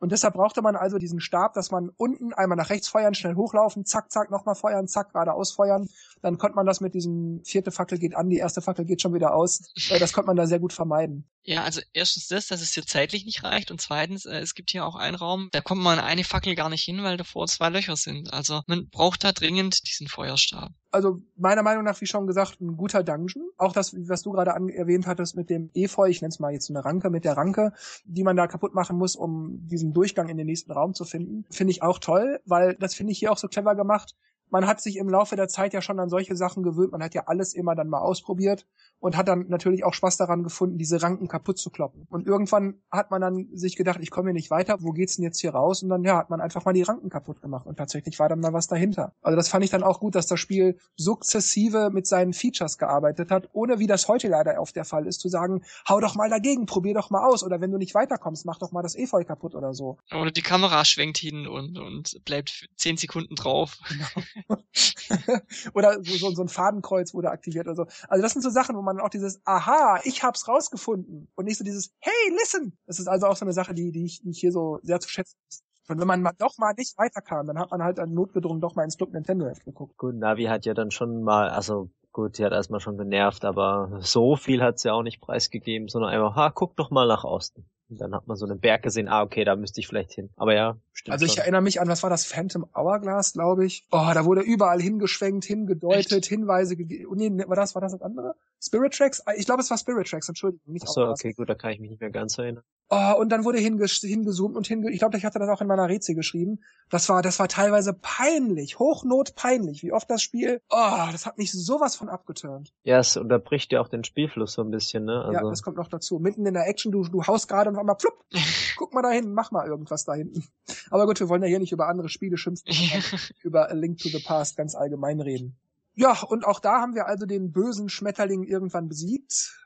Und deshalb brauchte man also diesen Stab, dass man unten einmal nach rechts feuern, schnell hochlaufen, zack, zack, nochmal feuern, zack, geradeaus feuern. Dann konnte man das mit diesem vierte Fackel geht an, die erste Fackel geht schon wieder aus. Das konnte man da sehr gut vermeiden. Ja, also erstens das, dass es hier zeitlich nicht reicht und zweitens, äh, es gibt hier auch einen Raum, da kommt man an eine Fackel gar nicht hin, weil davor zwei Löcher sind. Also man braucht da dringend diesen Feuerstab. also meiner Meinung nach, wie schon gesagt, ein guter Dungeon. Auch das, was du gerade erwähnt hattest mit dem Efeu, ich nenne es mal jetzt eine Ranke, mit der Ranke, die man da kaputt machen muss, um diesen Durchgang in den nächsten Raum zu finden, finde ich auch toll, weil das finde ich hier auch so clever gemacht. Man hat sich im Laufe der Zeit ja schon an solche Sachen gewöhnt, man hat ja alles immer dann mal ausprobiert und hat dann natürlich auch Spaß daran gefunden, diese Ranken kaputt zu kloppen. Und irgendwann hat man dann sich gedacht, ich komme hier nicht weiter, wo geht's denn jetzt hier raus? Und dann ja, hat man einfach mal die Ranken kaputt gemacht und tatsächlich war dann mal was dahinter. Also das fand ich dann auch gut, dass das Spiel sukzessive mit seinen Features gearbeitet hat, ohne wie das heute leider oft der Fall ist, zu sagen, hau doch mal dagegen, probier doch mal aus oder wenn du nicht weiterkommst, mach doch mal das Efeu kaputt oder so. Oder die Kamera schwenkt hin und, und bleibt zehn Sekunden drauf. [laughs] [laughs] oder so, so, so ein Fadenkreuz wurde aktiviert oder so. Also das sind so Sachen, wo man auch dieses Aha, ich hab's rausgefunden und nicht so dieses Hey, listen. Das ist also auch so eine Sache, die, die, ich, die ich hier so sehr zu schätzen weiß. Und wenn man mal, doch mal nicht weiterkam, dann hat man halt an notgedrungen doch mal ins Club Nintendo Heft geguckt. Gut, Navi hat ja dann schon mal, also gut, die hat erstmal schon genervt, aber so viel hat sie auch nicht preisgegeben, sondern einfach, ha, guck doch mal nach Osten. Und dann hat man so einen Berg gesehen, ah, okay, da müsste ich vielleicht hin. Aber ja, stimmt Also ich schon. erinnere mich an, was war das, Phantom Hourglass, glaube ich. Oh, da wurde überall hingeschwenkt, hingedeutet, Hinweise gegeben. Oh, nee, war das, war das das andere? Spirit Tracks? Ich glaube, es war Spirit Tracks, Entschuldigung, nicht Ach so, Hourglass. okay, gut, da kann ich mich nicht mehr ganz erinnern. Oh, und dann wurde hinges hingezoomt und hinge ich glaube, ich hatte das auch in meiner Rezi geschrieben. Das war, das war teilweise peinlich, Hochnot peinlich, wie oft das Spiel, oh, das hat mich sowas von abgeturnt. Ja, es unterbricht ja auch den Spielfluss so ein bisschen, ne? Also, Ja, das kommt noch dazu. Mitten in der Action, du, du haust gerade und auf einmal, flupp, [laughs] guck mal da mach mal irgendwas da hinten. Aber gut, wir wollen ja hier nicht über andere Spiele schimpfen, sondern über A Link to the Past ganz allgemein reden. Ja, und auch da haben wir also den bösen Schmetterling irgendwann besiegt,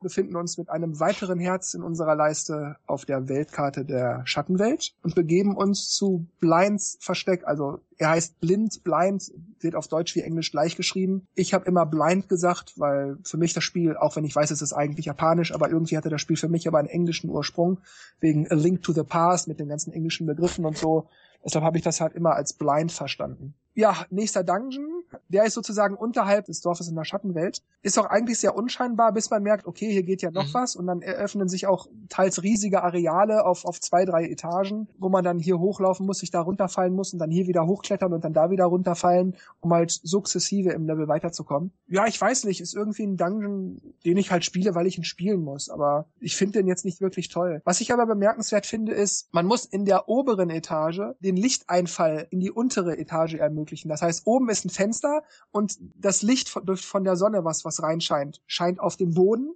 befinden uns mit einem weiteren Herz in unserer Leiste auf der Weltkarte der Schattenwelt und begeben uns zu Blinds Versteck. Also er heißt Blind, Blind, wird auf Deutsch wie Englisch gleich geschrieben. Ich habe immer Blind gesagt, weil für mich das Spiel, auch wenn ich weiß, es ist eigentlich japanisch, aber irgendwie hatte das Spiel für mich aber einen englischen Ursprung, wegen A Link to the Past mit den ganzen englischen Begriffen und so. Deshalb habe ich das halt immer als Blind verstanden. Ja, nächster Dungeon, der ist sozusagen unterhalb des Dorfes in der Schattenwelt. Ist auch eigentlich sehr unscheinbar, bis man merkt, okay, hier geht ja noch Mhm. was und dann eröffnen sich auch teils riesige Areale auf, auf zwei, drei Etagen, wo man dann hier hochlaufen muss, sich da runterfallen muss und dann hier wieder hochklettern und dann da wieder runterfallen, um halt sukzessive im Level weiterzukommen. Ja, ich weiß nicht, ist irgendwie ein Dungeon, den ich halt spiele, weil ich ihn spielen muss, aber ich finde den jetzt nicht wirklich toll. Was ich aber bemerkenswert finde, ist, man muss in der oberen Etage den Lichteinfall in die untere Etage ermöglichen. Das heißt, oben ist ein Fenster Fenster und das Licht von, von der Sonne, was, was reinscheint, scheint auf den Boden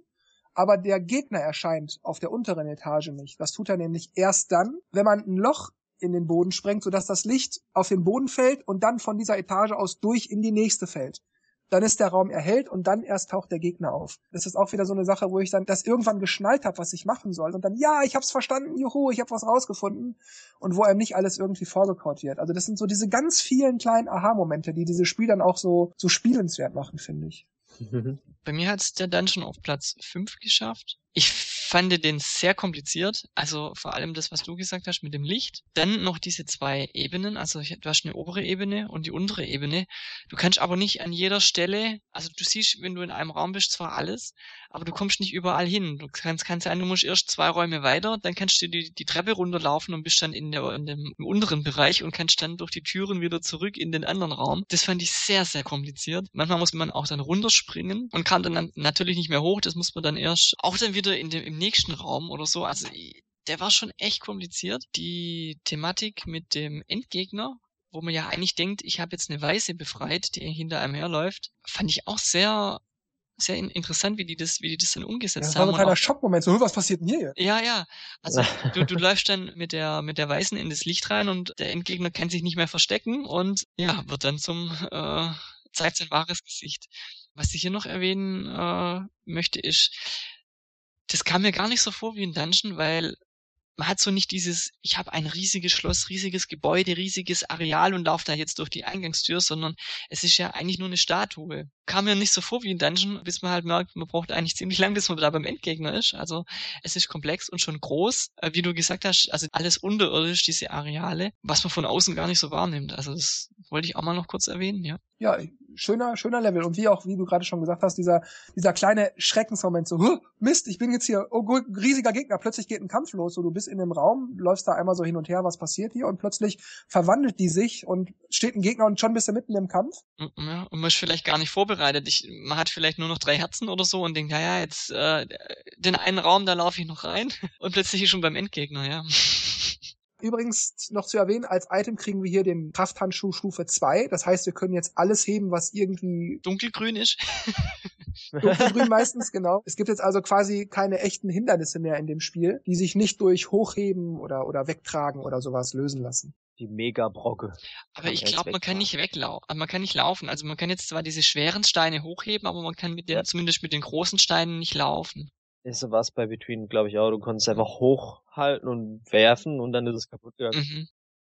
aber der Gegner erscheint auf der unteren Etage nicht. Das tut er nämlich erst dann, wenn man ein Loch in den Boden sprengt, sodass das Licht auf den Boden fällt und dann von dieser Etage aus durch in die nächste fällt. Dann ist der Raum erhellt und dann erst taucht der Gegner auf. Das ist auch wieder so eine Sache, wo ich dann das irgendwann geschnallt habe, was ich machen soll. Und dann, ja, ich hab's verstanden, juhu, ich hab was rausgefunden. Und wo einem nicht alles irgendwie vorgekaut wird. Also das sind so diese ganz vielen kleinen Aha-Momente, die dieses Spiel dann auch so, so spielenswert machen, finde ich. [laughs] Bei mir hat's der Dungeon auf Platz 5 geschafft. Ich fand den sehr kompliziert. Also vor allem das, was du gesagt hast mit dem Licht. Dann noch diese zwei Ebenen. Also du hast eine obere Ebene und die untere Ebene. Du kannst aber nicht an jeder Stelle, also du siehst, wenn du in einem Raum bist, zwar alles, aber du kommst nicht überall hin. Du kannst, kann sein, du musst erst zwei Räume weiter, dann kannst du die, die Treppe runterlaufen und bist dann in, der, in dem im unteren Bereich und kannst dann durch die Türen wieder zurück in den anderen Raum. Das fand ich sehr, sehr kompliziert. Manchmal muss man auch dann runterspringen und kann dann natürlich nicht mehr hoch. Das muss man dann erst auch dann wieder in dem, im nächsten Raum oder so. Also der war schon echt kompliziert. Die Thematik mit dem Endgegner, wo man ja eigentlich denkt, ich habe jetzt eine Weiße befreit, die hinter einem herläuft, fand ich auch sehr sehr interessant, wie die das, wie die das dann umgesetzt das haben. Das war ein kleiner Schockmoment, so, was passiert denn hier jetzt? Ja, ja. Also [laughs] du, du läufst dann mit der, mit der Weißen in das Licht rein und der Endgegner kann sich nicht mehr verstecken und ja, wird dann zum, äh, zeigt sein wahres Gesicht. Was ich hier noch erwähnen äh, möchte, ist, das kam mir gar nicht so vor wie ein Dungeon, weil man hat so nicht dieses, ich habe ein riesiges Schloss, riesiges Gebäude, riesiges Areal und laufe da jetzt durch die Eingangstür, sondern es ist ja eigentlich nur eine Statue. Kam mir nicht so vor wie ein Dungeon, bis man halt merkt, man braucht eigentlich ziemlich lang, bis man da beim Endgegner ist. Also es ist komplex und schon groß, äh, wie du gesagt hast, also alles unterirdisch, diese Areale, was man von außen gar nicht so wahrnimmt. Also das wollte ich auch mal noch kurz erwähnen, ja. Ja, schöner, schöner Level. Und wie auch, wie du gerade schon gesagt hast, dieser, dieser kleine Schreckensmoment, so, Mist, ich bin jetzt hier, oh, riesiger Gegner, plötzlich geht ein Kampf los, so, du bist in dem Raum, läufst da einmal so hin und her, was passiert hier, und plötzlich verwandelt die sich und steht ein Gegner und schon bist du mitten im Kampf. Ja, und man ist vielleicht gar nicht vorbereitet. Ich, man hat vielleicht nur noch drei Herzen oder so und denkt, naja, jetzt, äh, den einen Raum, da laufe ich noch rein, [laughs] und plötzlich ist schon beim Endgegner, ja. Übrigens noch zu erwähnen, als Item kriegen wir hier den Krafthandschuh Stufe 2. Das heißt, wir können jetzt alles heben, was irgendwie dunkelgrün ist. [laughs] dunkelgrün meistens, genau. Es gibt jetzt also quasi keine echten Hindernisse mehr in dem Spiel, die sich nicht durch Hochheben oder, oder Wegtragen oder sowas lösen lassen. Die Mega-Brocke. Aber ich glaube, man kann nicht weglaufen. Man kann nicht laufen. Also man kann jetzt zwar diese schweren Steine hochheben, aber man kann mit den, zumindest mit den großen Steinen nicht laufen ist sowas bei Between, glaube ich, auch. Du konntest einfach hochhalten und werfen und dann ist es kaputt gegangen. Mhm.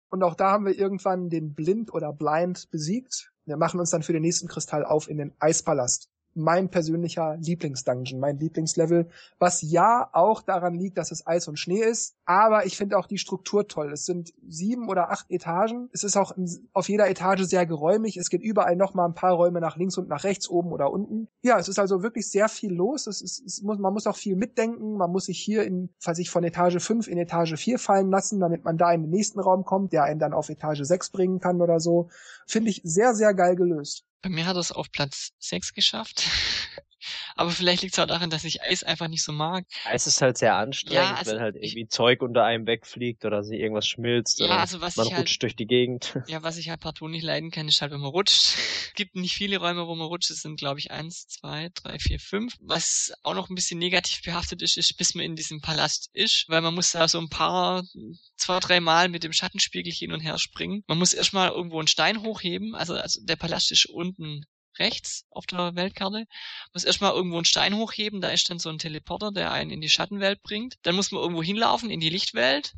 Und auch da haben wir irgendwann den Blind oder Blind besiegt. Wir machen uns dann für den nächsten Kristall auf in den Eispalast mein persönlicher Lieblingsdungeon, mein Lieblingslevel, was ja auch daran liegt, dass es Eis und Schnee ist, aber ich finde auch die Struktur toll. Es sind sieben oder acht Etagen. Es ist auch auf jeder Etage sehr geräumig. Es geht überall noch mal ein paar Räume nach links und nach rechts, oben oder unten. Ja, es ist also wirklich sehr viel los. Es ist, es muss, man muss auch viel mitdenken. Man muss sich hier in, falls ich von Etage 5 in Etage 4 fallen lassen, damit man da in den nächsten Raum kommt, der einen dann auf Etage 6 bringen kann oder so. Finde ich sehr, sehr geil gelöst. Bei mir hat es auf Platz 6 geschafft. Aber vielleicht liegt es auch daran, dass ich Eis einfach nicht so mag. Eis ist halt sehr anstrengend, ja, also wenn halt irgendwie ich, Zeug unter einem wegfliegt oder sich irgendwas schmilzt ja, oder also man rutscht halt, durch die Gegend. [laughs] Ja, was ich halt partout nicht leiden kann, ist halt, wenn man rutscht. Es [laughs] gibt nicht viele Räume, wo man rutscht. Es sind, glaube ich, eins, zwei, drei, vier, fünf. Was auch noch ein bisschen negativ behaftet ist, ist, bis man in diesem Palast ist, weil man muss da so ein paar, zwei, drei Mal mit dem Schattenspiegel hin und her springen. Man muss erstmal irgendwo einen Stein hochheben. Also, also der Palast ist unten rechts auf der Weltkarte. Muss erstmal irgendwo einen Stein hochheben, da ist dann so ein Teleporter, der einen in die Schattenwelt bringt. Dann muss man irgendwo hinlaufen in die Lichtwelt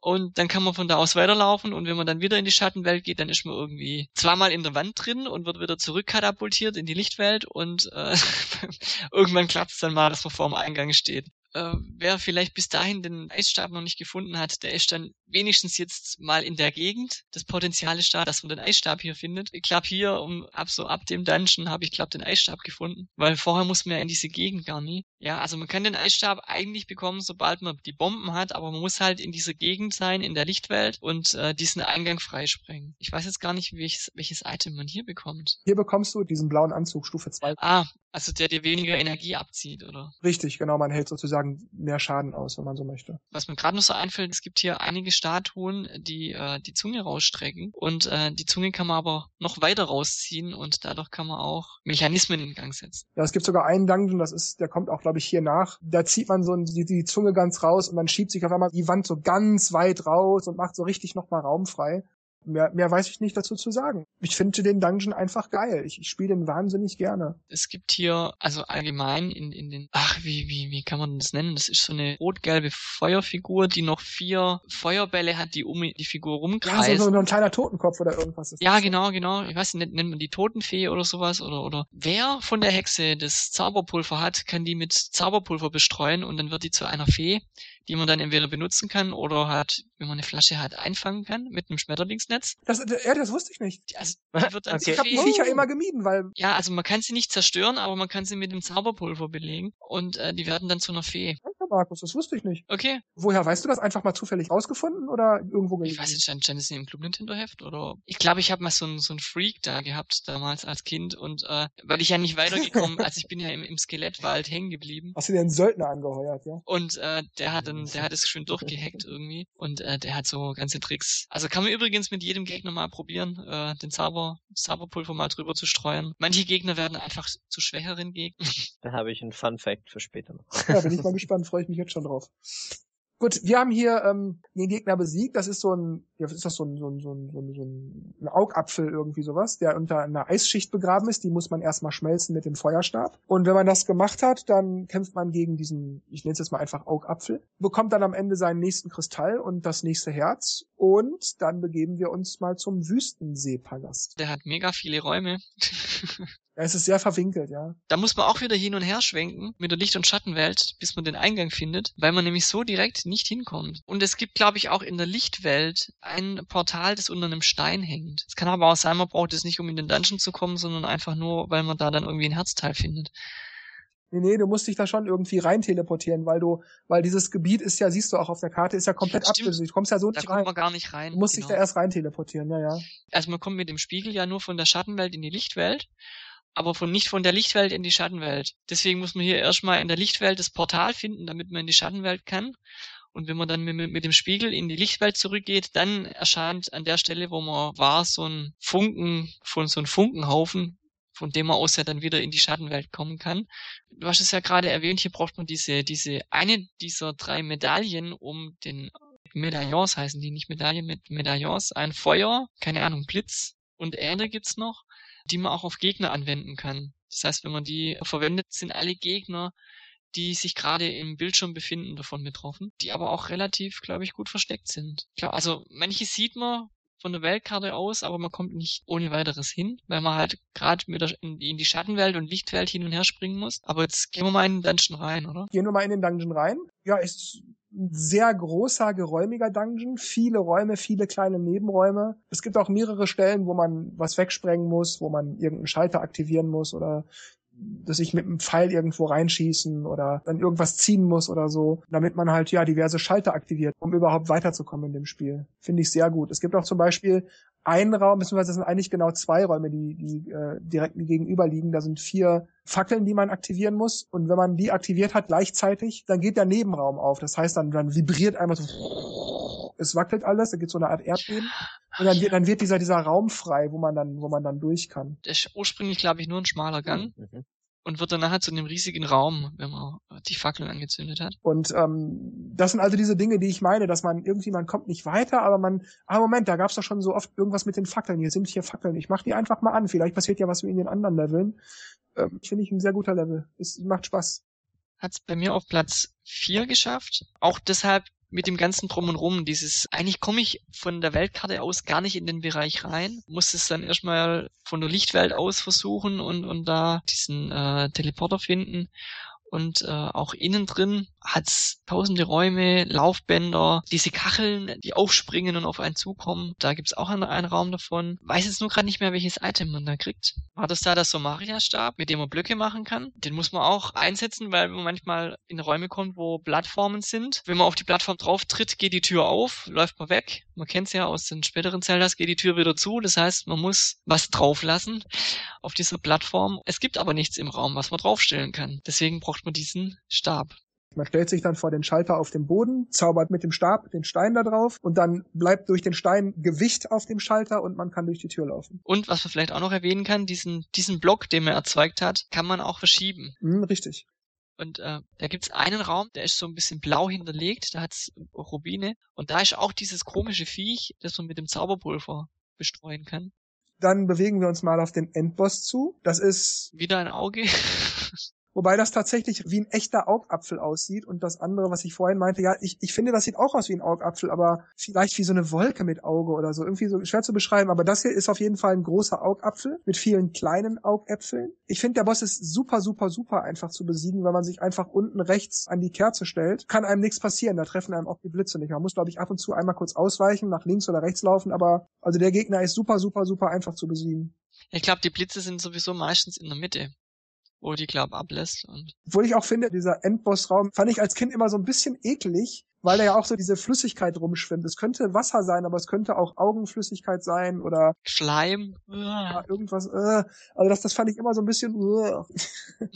und dann kann man von da aus weiterlaufen und wenn man dann wieder in die Schattenwelt geht, dann ist man irgendwie zweimal in der Wand drin und wird wieder zurückkatapultiert in die Lichtwelt und äh, [laughs] irgendwann klappt es dann mal, dass man vor dem Eingang steht äh, wer vielleicht bis dahin den Eisstab noch nicht gefunden hat, der ist dann wenigstens jetzt mal in der Gegend. Das Potenzial ist da, dass man den Eisstab hier findet. Ich glaube hier, um ab so ab dem Dungeon habe ich glaube den Eisstab gefunden, weil vorher muss man ja in diese Gegend gar nie. Ja, also man kann den Eisstab eigentlich bekommen, sobald man die Bomben hat, aber man muss halt in dieser Gegend sein, in der Lichtwelt und äh, diesen Eingang freisprengen. Ich weiß jetzt gar nicht, welches, welches Item man hier bekommt. Hier bekommst du diesen blauen Anzug Stufe 2. Ah, also der dir weniger Energie abzieht, oder? Richtig, genau. Man hält sozusagen mehr Schaden aus, wenn man so möchte. Was mir gerade noch so einfällt, es gibt hier einige Statuen, die äh, die Zunge rausstrecken. Und äh, die Zunge kann man aber noch weiter rausziehen und dadurch kann man auch Mechanismen in Gang setzen. Ja, es gibt sogar einen Dungeon, das ist, der kommt auch, glaube ich, hier nach. Da zieht man so die, die Zunge ganz raus und dann schiebt sich auf einmal die Wand so ganz weit raus und macht so richtig nochmal Raum frei. Mehr, mehr weiß ich nicht dazu zu sagen. Ich finde den Dungeon einfach geil. Ich, ich spiele den wahnsinnig gerne. Es gibt hier, also allgemein in, in den, ach, wie, wie, wie kann man das nennen? Das ist so eine rot-gelbe Feuerfigur, die noch vier Feuerbälle hat, die um die Figur rumkreisen. Ja, so, so ein kleiner Totenkopf oder irgendwas. ja, das. genau, genau. Ich weiß nicht, nennt man die Totenfee oder sowas oder, oder. Wer von der Hexe das Zauberpulver hat, kann die mit Zauberpulver bestreuen und dann wird die zu einer Fee die man dann entweder benutzen kann oder halt, wenn man eine Flasche hat, einfangen kann mit einem Schmetterlingsnetz. Das, ja, das wusste ich nicht. Also, die wird dann [laughs] okay. Ich habe die Viecher immer gemieden, weil... Ja, also man kann sie nicht zerstören, aber man kann sie mit dem Zauberpulver belegen und äh, die werden dann zu einer Fee. Markus, das wusste ich nicht. Okay. Woher weißt du das? Einfach mal zufällig rausgefunden oder irgendwo gelesen? Ich weiß nicht, stand, stand es im Club Nintendo Heft oder? Ich glaube, ich habe mal so ein so ein Freak da gehabt damals als Kind und äh, weil ich ja nicht weitergekommen, [laughs] also ich bin ja im, im Skelettwald hängen geblieben. Hast du dir einen Söldner angeheuert, ja? Und äh, der hat dann, der hat es schön durchgehackt irgendwie und äh, der hat so ganze Tricks. Also kann man übrigens mit jedem Gegner mal probieren, äh, den Zauber, Zauberpulver mal drüber zu streuen. Manche Gegner werden einfach zu schwächeren Gegnern. Da habe ich einen Fun Fact für später noch. Ja, bin ich mal gespannt, freue [laughs] ich mich jetzt schon drauf. Gut, wir haben hier ähm, den Gegner besiegt. Das ist so ein, was ist das so ein, so ein, so ein, so ein, so ein Augapfel irgendwie sowas, der unter einer Eisschicht begraben ist. Die muss man erstmal schmelzen mit dem Feuerstab. Und wenn man das gemacht hat, dann kämpft man gegen diesen, ich nenne es jetzt mal einfach Augapfel, bekommt dann am Ende seinen nächsten Kristall und das nächste Herz. Und dann begeben wir uns mal zum Wüstenseepalast. Der hat mega viele Räume. [laughs] Ja, es ist sehr verwinkelt, ja. Da muss man auch wieder hin und her schwenken mit der Licht- und Schattenwelt, bis man den Eingang findet, weil man nämlich so direkt nicht hinkommt. Und es gibt, glaube ich, auch in der Lichtwelt ein Portal, das unter einem Stein hängt. Es kann aber auch sein, man braucht es nicht, um in den Dungeon zu kommen, sondern einfach nur, weil man da dann irgendwie ein Herzteil findet. Nee, nee, du musst dich da schon irgendwie rein teleportieren, weil du, weil dieses Gebiet ist ja, siehst du auch auf der Karte, ist ja komplett abgesichert. Du kommst ja so da nicht rein. Da gar nicht rein. Du musst genau. dich da erst rein teleportieren, ja, ja. Also man kommt mit dem Spiegel ja nur von der Schattenwelt in die Lichtwelt aber von nicht von der Lichtwelt in die Schattenwelt. Deswegen muss man hier erstmal in der Lichtwelt das Portal finden, damit man in die Schattenwelt kann. Und wenn man dann mit, mit, dem Spiegel in die Lichtwelt zurückgeht, dann erscheint an der Stelle, wo man war, so ein Funken, von so ein Funkenhaufen, von dem man aus ja dann wieder in die Schattenwelt kommen kann. Du hast es ja gerade erwähnt, hier braucht man diese, diese eine dieser drei Medaillen, um den Medaillons heißen die nicht Medaillen mit Medaillons, ein Feuer, keine Ahnung, Blitz und Erde gibt's noch die man auch auf Gegner anwenden kann. Das heißt, wenn man die verwendet, sind alle Gegner, die sich gerade im Bildschirm befinden, davon betroffen, die aber auch relativ, glaube ich, gut versteckt sind. Klar, also manche sieht man von der Weltkarte aus, aber man kommt nicht ohne weiteres hin, weil man halt gerade in, in die Schattenwelt und Lichtwelt hin und her springen muss. Aber jetzt gehen wir mal in den Dungeon rein, oder? Gehen wir mal in den Dungeon rein. Ja, ist ein sehr großer, geräumiger Dungeon, viele Räume, viele kleine Nebenräume. Es gibt auch mehrere Stellen, wo man was wegsprengen muss, wo man irgendeinen Schalter aktivieren muss oder dass ich mit einem Pfeil irgendwo reinschießen oder dann irgendwas ziehen muss oder so, damit man halt ja diverse Schalter aktiviert, um überhaupt weiterzukommen in dem Spiel. Finde ich sehr gut. Es gibt auch zum Beispiel einen Raum, beziehungsweise es sind eigentlich genau zwei Räume, die, die äh, direkt gegenüber liegen. Da sind vier Fackeln, die man aktivieren muss. Und wenn man die aktiviert hat gleichzeitig, dann geht der Nebenraum auf. Das heißt, dann, dann vibriert einmal so, es wackelt alles, da gibt so eine Art Erdbeben. Und dann wird, dann wird dieser, dieser Raum frei, wo man dann, wo man dann durch kann. Der ist ursprünglich, glaube ich, nur ein schmaler Gang. Mhm und wird dann nachher zu einem riesigen Raum, wenn man die Fackeln angezündet hat. Und ähm, das sind also diese Dinge, die ich meine, dass man irgendwie, man kommt nicht weiter, aber man, ah Moment, da gab's doch schon so oft irgendwas mit den Fackeln. Hier sind hier Fackeln. Ich mach die einfach mal an. Vielleicht passiert ja was wie in den anderen Leveln. Ähm, Finde ich ein sehr guter Level. Es macht Spaß. Hat's bei mir auf Platz vier geschafft. Auch deshalb, mit dem ganzen Drum und Rum, dieses, eigentlich komme ich von der Weltkarte aus gar nicht in den Bereich rein, muss es dann erstmal von der Lichtwelt aus versuchen und, und da diesen äh, Teleporter finden und äh, auch innen drin hat's tausende Räume, Laufbänder, diese Kacheln, die aufspringen und auf einen zukommen. Da gibt's auch einen, einen Raum davon. Weiß jetzt nur gerade nicht mehr, welches Item man da kriegt. War das da der Somaria-Stab, mit dem man Blöcke machen kann? Den muss man auch einsetzen, weil man manchmal in Räume kommt, wo Plattformen sind. Wenn man auf die Plattform drauf tritt, geht die Tür auf, läuft man weg. Man kennt's ja aus den späteren Zeldas, geht die Tür wieder zu. Das heißt, man muss was drauflassen auf dieser Plattform. Es gibt aber nichts im Raum, was man draufstellen kann. Deswegen braucht man diesen Stab. Man stellt sich dann vor den Schalter auf dem Boden, zaubert mit dem Stab den Stein da drauf und dann bleibt durch den Stein Gewicht auf dem Schalter und man kann durch die Tür laufen. Und was man vielleicht auch noch erwähnen kann, diesen, diesen Block, den man erzeugt hat, kann man auch verschieben. Hm, richtig. Und äh, da gibt's einen Raum, der ist so ein bisschen blau hinterlegt, da hat's Rubine. Und da ist auch dieses komische Viech, das man mit dem Zauberpulver bestreuen kann. Dann bewegen wir uns mal auf den Endboss zu. Das ist wieder ein Auge. [laughs] Wobei das tatsächlich wie ein echter Augapfel aussieht und das andere, was ich vorhin meinte, ja, ich, ich finde, das sieht auch aus wie ein Augapfel, aber vielleicht wie so eine Wolke mit Auge oder so. Irgendwie so schwer zu beschreiben, aber das hier ist auf jeden Fall ein großer Augapfel mit vielen kleinen Augäpfeln. Ich finde, der Boss ist super, super, super einfach zu besiegen, wenn man sich einfach unten rechts an die Kerze stellt. Kann einem nichts passieren, da treffen einem auch die Blitze nicht. Man muss, glaube ich, ab und zu einmal kurz ausweichen, nach links oder rechts laufen, aber also der Gegner ist super, super, super einfach zu besiegen. Ich glaube, die Blitze sind sowieso meistens in der Mitte wo die Glaub ablässt. Und Obwohl ich auch finde, dieser Endbossraum fand ich als Kind immer so ein bisschen eklig, weil da ja auch so diese Flüssigkeit rumschwimmt. Es könnte Wasser sein, aber es könnte auch Augenflüssigkeit sein oder Schleim. Ja, irgendwas. Äh, also das, das fand ich immer so ein bisschen. Äh. [laughs]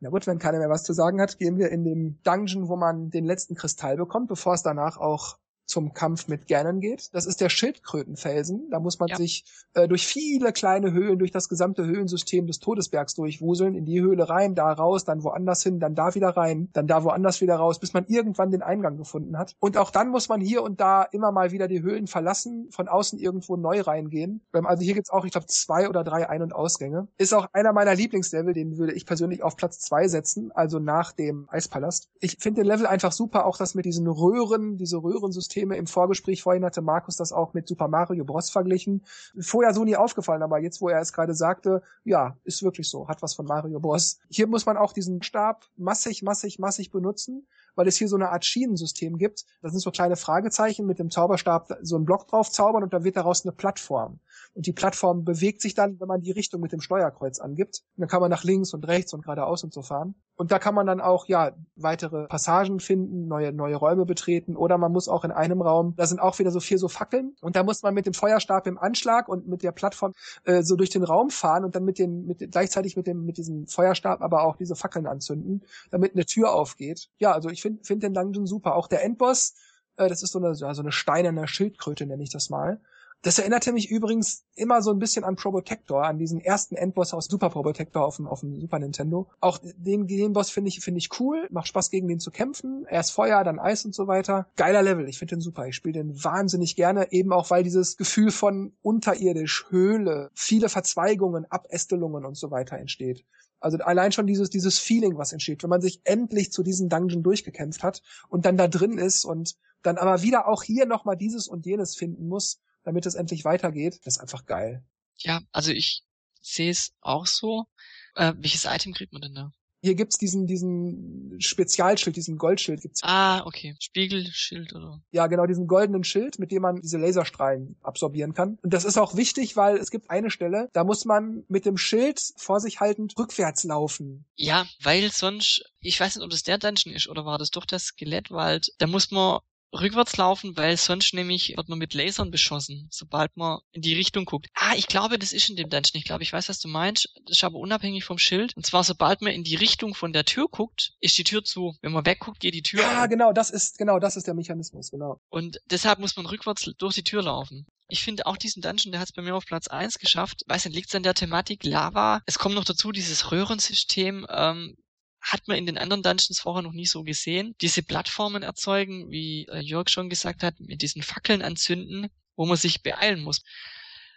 Na gut, wenn keiner mehr was zu sagen hat, gehen wir in den Dungeon, wo man den letzten Kristall bekommt, bevor es danach auch zum Kampf mit Ganon geht. Das ist der Schildkrötenfelsen. Da muss man ja. sich äh, durch viele kleine Höhlen, durch das gesamte Höhlensystem des Todesbergs durchwuseln, in die Höhle rein, da raus, dann woanders hin, dann da wieder rein, dann da woanders wieder raus, bis man irgendwann den Eingang gefunden hat. Und auch dann muss man hier und da immer mal wieder die Höhlen verlassen, von außen irgendwo neu reingehen. Ähm, also hier gibt's auch, ich glaube, zwei oder drei Ein- und Ausgänge. Ist auch einer meiner Lieblingslevel, den würde ich persönlich auf Platz zwei setzen, also nach dem Eispalast. Ich finde den Level einfach super, auch das mit diesen Röhren, diese Röhrensysteme Systeme. Im Vorgespräch vorhin hatte Markus das auch mit Super Mario Bros. verglichen. Vorher so nie aufgefallen, aber jetzt, wo er es gerade sagte, ja, ist wirklich so, hat was von Mario Bros. Hier muss man auch diesen Stab massig, massig, massig benutzen weil es hier so eine Art Schienensystem gibt. Das sind so kleine Fragezeichen mit dem Zauberstab so einen Block drauf zaubern und dann wird daraus eine Plattform. Und die Plattform bewegt sich dann, wenn man die Richtung mit dem Steuerkreuz angibt. Und dann kann man nach links und rechts und geradeaus und so fahren. Und da kann man dann auch, ja, weitere Passagen finden, neue, neue Räume betreten. Oder man muss auch in einem Raum, da sind auch wieder so vier so Fackeln. Und da muss man mit dem Feuerstab im Anschlag und mit der Plattform äh, so durch den Raum fahren und dann mit den, mit, gleichzeitig mit dem, mit diesem Feuerstab aber auch diese Fackeln anzünden, damit eine Tür aufgeht. Ja, also ich finde find den Dungeon super. Auch der Endboss, äh, das ist so eine, ja, so eine steinerne Schildkröte, nenne ich das mal. Das erinnerte mich übrigens immer so ein bisschen an Probotector, an diesen ersten Endboss aus Super Probotector auf dem, auf dem Super Nintendo. Auch den, den Boss finde ich, finde ich cool, macht Spaß gegen den zu kämpfen. Erst Feuer, dann Eis und so weiter. Geiler Level, ich finde den super. Ich spiele den wahnsinnig gerne, eben auch weil dieses Gefühl von unterirdisch, Höhle, viele Verzweigungen, Abästelungen und so weiter entsteht. Also allein schon dieses, dieses Feeling, was entsteht, wenn man sich endlich zu diesem Dungeon durchgekämpft hat und dann da drin ist und dann aber wieder auch hier nochmal dieses und jenes finden muss, damit es endlich weitergeht. Das ist einfach geil. Ja, also ich sehe es auch so. Äh, welches Item kriegt man denn da? Hier gibt's diesen, diesen Spezialschild, diesen Goldschild gibt's. Ah, okay. Spiegelschild oder? Ja, genau, diesen goldenen Schild, mit dem man diese Laserstrahlen absorbieren kann. Und das ist auch wichtig, weil es gibt eine Stelle, da muss man mit dem Schild vor sich haltend rückwärts laufen. Ja, weil sonst, ich weiß nicht, ob das der Dungeon ist oder war das doch der Skelettwald, da muss man rückwärts laufen, weil sonst nämlich wird man mit Lasern beschossen, sobald man in die Richtung guckt. Ah, ich glaube, das ist in dem Dungeon. Ich glaube, ich weiß, was du meinst. Das ist aber unabhängig vom Schild. Und zwar, sobald man in die Richtung von der Tür guckt, ist die Tür zu. Wenn man wegguckt, geht die Tür Ja, auf. genau, das ist, genau, das ist der Mechanismus, genau. Und deshalb muss man rückwärts durch die Tür laufen. Ich finde auch diesen Dungeon, der hat es bei mir auf Platz eins geschafft. Weiß nicht, liegt es an der Thematik Lava? Es kommt noch dazu dieses Röhrensystem. Ähm, hat man in den anderen Dungeons vorher noch nie so gesehen. Diese Plattformen erzeugen, wie äh, Jörg schon gesagt hat, mit diesen Fackeln anzünden, wo man sich beeilen muss.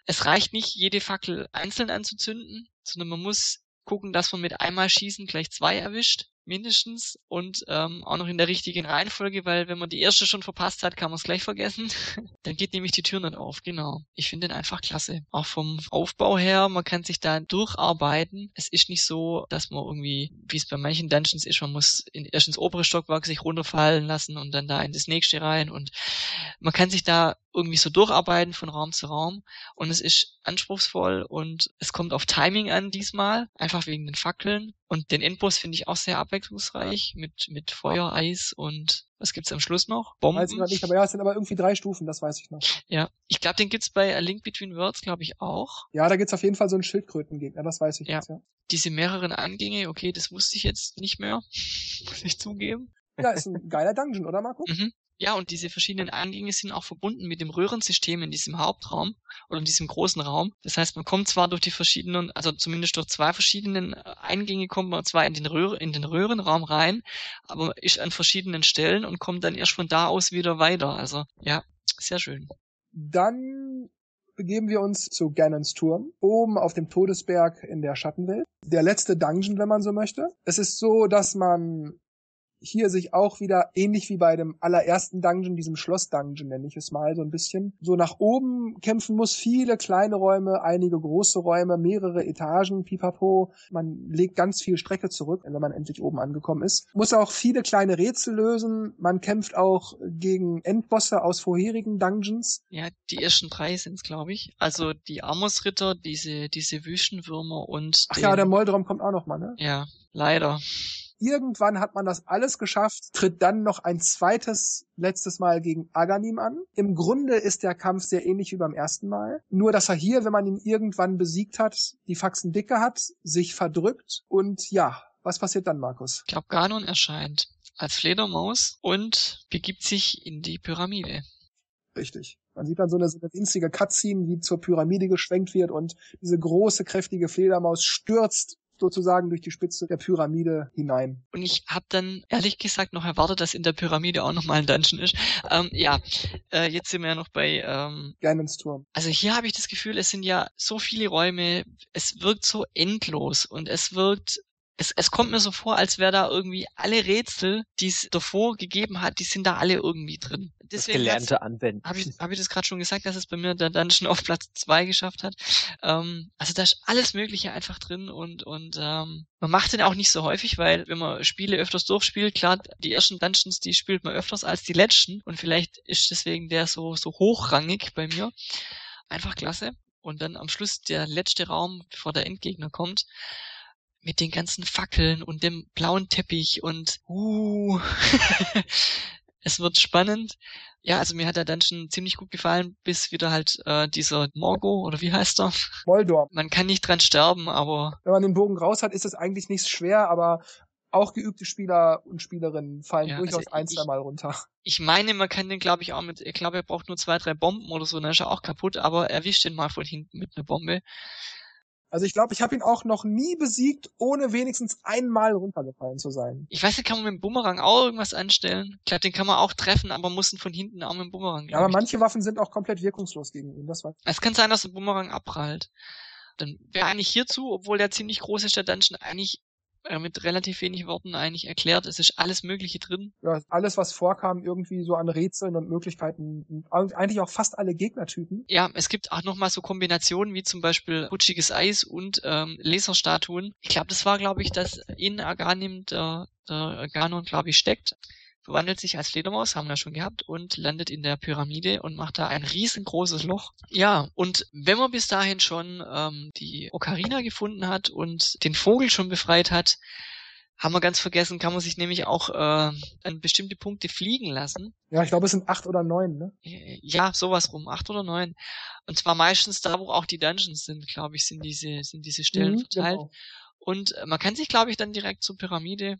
Es reicht nicht, jede Fackel einzeln anzuzünden, sondern man muss gucken, dass man mit einmal schießen gleich zwei erwischt mindestens und ähm, auch noch in der richtigen Reihenfolge, weil wenn man die erste schon verpasst hat, kann man es gleich vergessen. [laughs] Dann geht nämlich die Tür nicht auf, genau. Ich finde den einfach klasse. Auch vom Aufbau her, man kann sich da durcharbeiten. Es ist nicht so, dass man irgendwie, wie es bei manchen Dungeons ist, man muss in, erst ins obere Stockwerk sich runterfallen lassen und dann da in das nächste rein und man kann sich da irgendwie so durcharbeiten von Raum zu Raum und es ist anspruchsvoll und es kommt auf Timing an diesmal, einfach wegen den Fackeln und den Endboss finde ich auch sehr abwechslungsreich mit, mit Feuer, Eis und was gibt's am Schluss noch? Bomben? Weiß ich noch nicht, aber ja, es sind aber irgendwie drei Stufen, das weiß ich noch. Ja, ich glaube, den gibt's bei A Link Between Worlds, glaube ich, auch. Ja, da gibt's auf jeden Fall so einen Schildkrötengegner, das weiß ich ja. jetzt, ja. Diese mehreren Angänge, okay, das wusste ich jetzt nicht mehr, [laughs] muss ich zugeben. Ja, ist ein geiler Dungeon, oder Marco? Mhm. Ja, und diese verschiedenen Eingänge sind auch verbunden mit dem Röhrensystem in diesem Hauptraum oder in diesem großen Raum. Das heißt, man kommt zwar durch die verschiedenen, also zumindest durch zwei verschiedenen äh, Eingänge kommt man zwar in den, Röhr in den Röhrenraum rein, aber ist an verschiedenen Stellen und kommt dann erst von da aus wieder weiter. Also ja, sehr schön. Dann begeben wir uns zu Ganons Turm, oben auf dem Todesberg in der Schattenwelt. Der letzte Dungeon, wenn man so möchte. Es ist so, dass man hier sich auch wieder ähnlich wie bei dem allerersten Dungeon, diesem Schloss-Dungeon nenne ich es mal so ein bisschen, so nach oben kämpfen muss, viele kleine Räume, einige große Räume, mehrere Etagen, pipapo. Man legt ganz viel Strecke zurück, wenn man endlich oben angekommen ist. Muss auch viele kleine Rätsel lösen. Man kämpft auch gegen Endbosse aus vorherigen Dungeons. Ja, die ersten drei sind's, glaube ich. Also die Amos-Ritter, diese, diese Wüstenwürmer und Ach ja, der Moldrom kommt auch noch mal, ne? Ja, leider. Irgendwann hat man das alles geschafft, tritt dann noch ein zweites, letztes Mal gegen Aganim an. Im Grunde ist der Kampf sehr ähnlich wie beim ersten Mal. Nur, dass er hier, wenn man ihn irgendwann besiegt hat, die Faxen dicke hat, sich verdrückt und ja, was passiert dann, Markus? Ich glaube, Ganon erscheint als Fledermaus und begibt sich in die Pyramide. Richtig. Man sieht dann so eine, so eine winzige Cutscene, wie zur Pyramide geschwenkt wird und diese große, kräftige Fledermaus stürzt sozusagen durch die Spitze der Pyramide hinein. Und ich habe dann ehrlich gesagt noch erwartet, dass in der Pyramide auch nochmal ein Dungeon ist. Ähm, ja, äh, jetzt sind wir ja noch bei ähm, Ganons Turm. Also hier habe ich das Gefühl, es sind ja so viele Räume, es wirkt so endlos und es wirkt es, es kommt mir so vor, als wäre da irgendwie alle Rätsel, die es davor gegeben hat, die sind da alle irgendwie drin. Deswegen das gelernte Anwenden. Habe ich, hab ich das gerade schon gesagt, dass es bei mir der Dungeon auf Platz zwei geschafft hat. Ähm, also da ist alles Mögliche einfach drin und, und ähm, man macht den auch nicht so häufig, weil wenn man Spiele öfters durchspielt, klar, die ersten Dungeons, die spielt man öfters als die letzten und vielleicht ist deswegen der so, so hochrangig bei mir. Einfach klasse. Und dann am Schluss der letzte Raum, bevor der Endgegner kommt, mit den ganzen Fackeln und dem blauen Teppich und uh, [laughs] es wird spannend. Ja, also mir hat der Dungeon ziemlich gut gefallen, bis wieder halt äh, dieser Morgo oder wie heißt er? Moldor. Man kann nicht dran sterben, aber wenn man den Bogen raus hat, ist es eigentlich nicht schwer, aber auch geübte Spieler und Spielerinnen fallen ja, durchaus also ein, zwei Mal runter. Ich meine, man kann den, glaube ich, auch mit, ich glaube, er braucht nur zwei, drei Bomben oder so, dann ist er auch kaputt, aber erwischt den mal von hinten mit einer Bombe. Also ich glaube, ich habe ihn auch noch nie besiegt, ohne wenigstens einmal runtergefallen zu sein. Ich weiß nicht, kann man mit dem Bumerang auch irgendwas anstellen? Ich glaube, den kann man auch treffen, aber muss ihn von hinten auch mit dem Bumerang. Ja, aber manche Waffen sind auch komplett wirkungslos gegen ihn. Das war es kann sein, dass der Bumerang abprallt. Dann wäre eigentlich hierzu, obwohl der ziemlich groß ist, der Dungeon eigentlich mit relativ wenig Worten eigentlich erklärt. Es ist alles Mögliche drin. Ja, alles, was vorkam, irgendwie so an Rätseln und Möglichkeiten. Eigentlich auch fast alle Gegnertypen. Ja, es gibt auch nochmal so Kombinationen wie zum Beispiel rutschiges Eis und ähm, Laserstatuen. Ich glaube, das war, glaube ich, dass in Aganim der, der Ganon, glaube ich, steckt verwandelt sich als Fledermaus, haben wir schon gehabt, und landet in der Pyramide und macht da ein riesengroßes Loch. Ja, und wenn man bis dahin schon ähm, die Ocarina gefunden hat und den Vogel schon befreit hat, haben wir ganz vergessen, kann man sich nämlich auch äh, an bestimmte Punkte fliegen lassen. Ja, ich glaube, es sind acht oder neun, ne? Ja, sowas rum, acht oder neun. Und zwar meistens da, wo auch die Dungeons sind, glaube ich, sind diese, sind diese Stellen mhm, verteilt. Genau. Und man kann sich, glaube ich, dann direkt zur Pyramide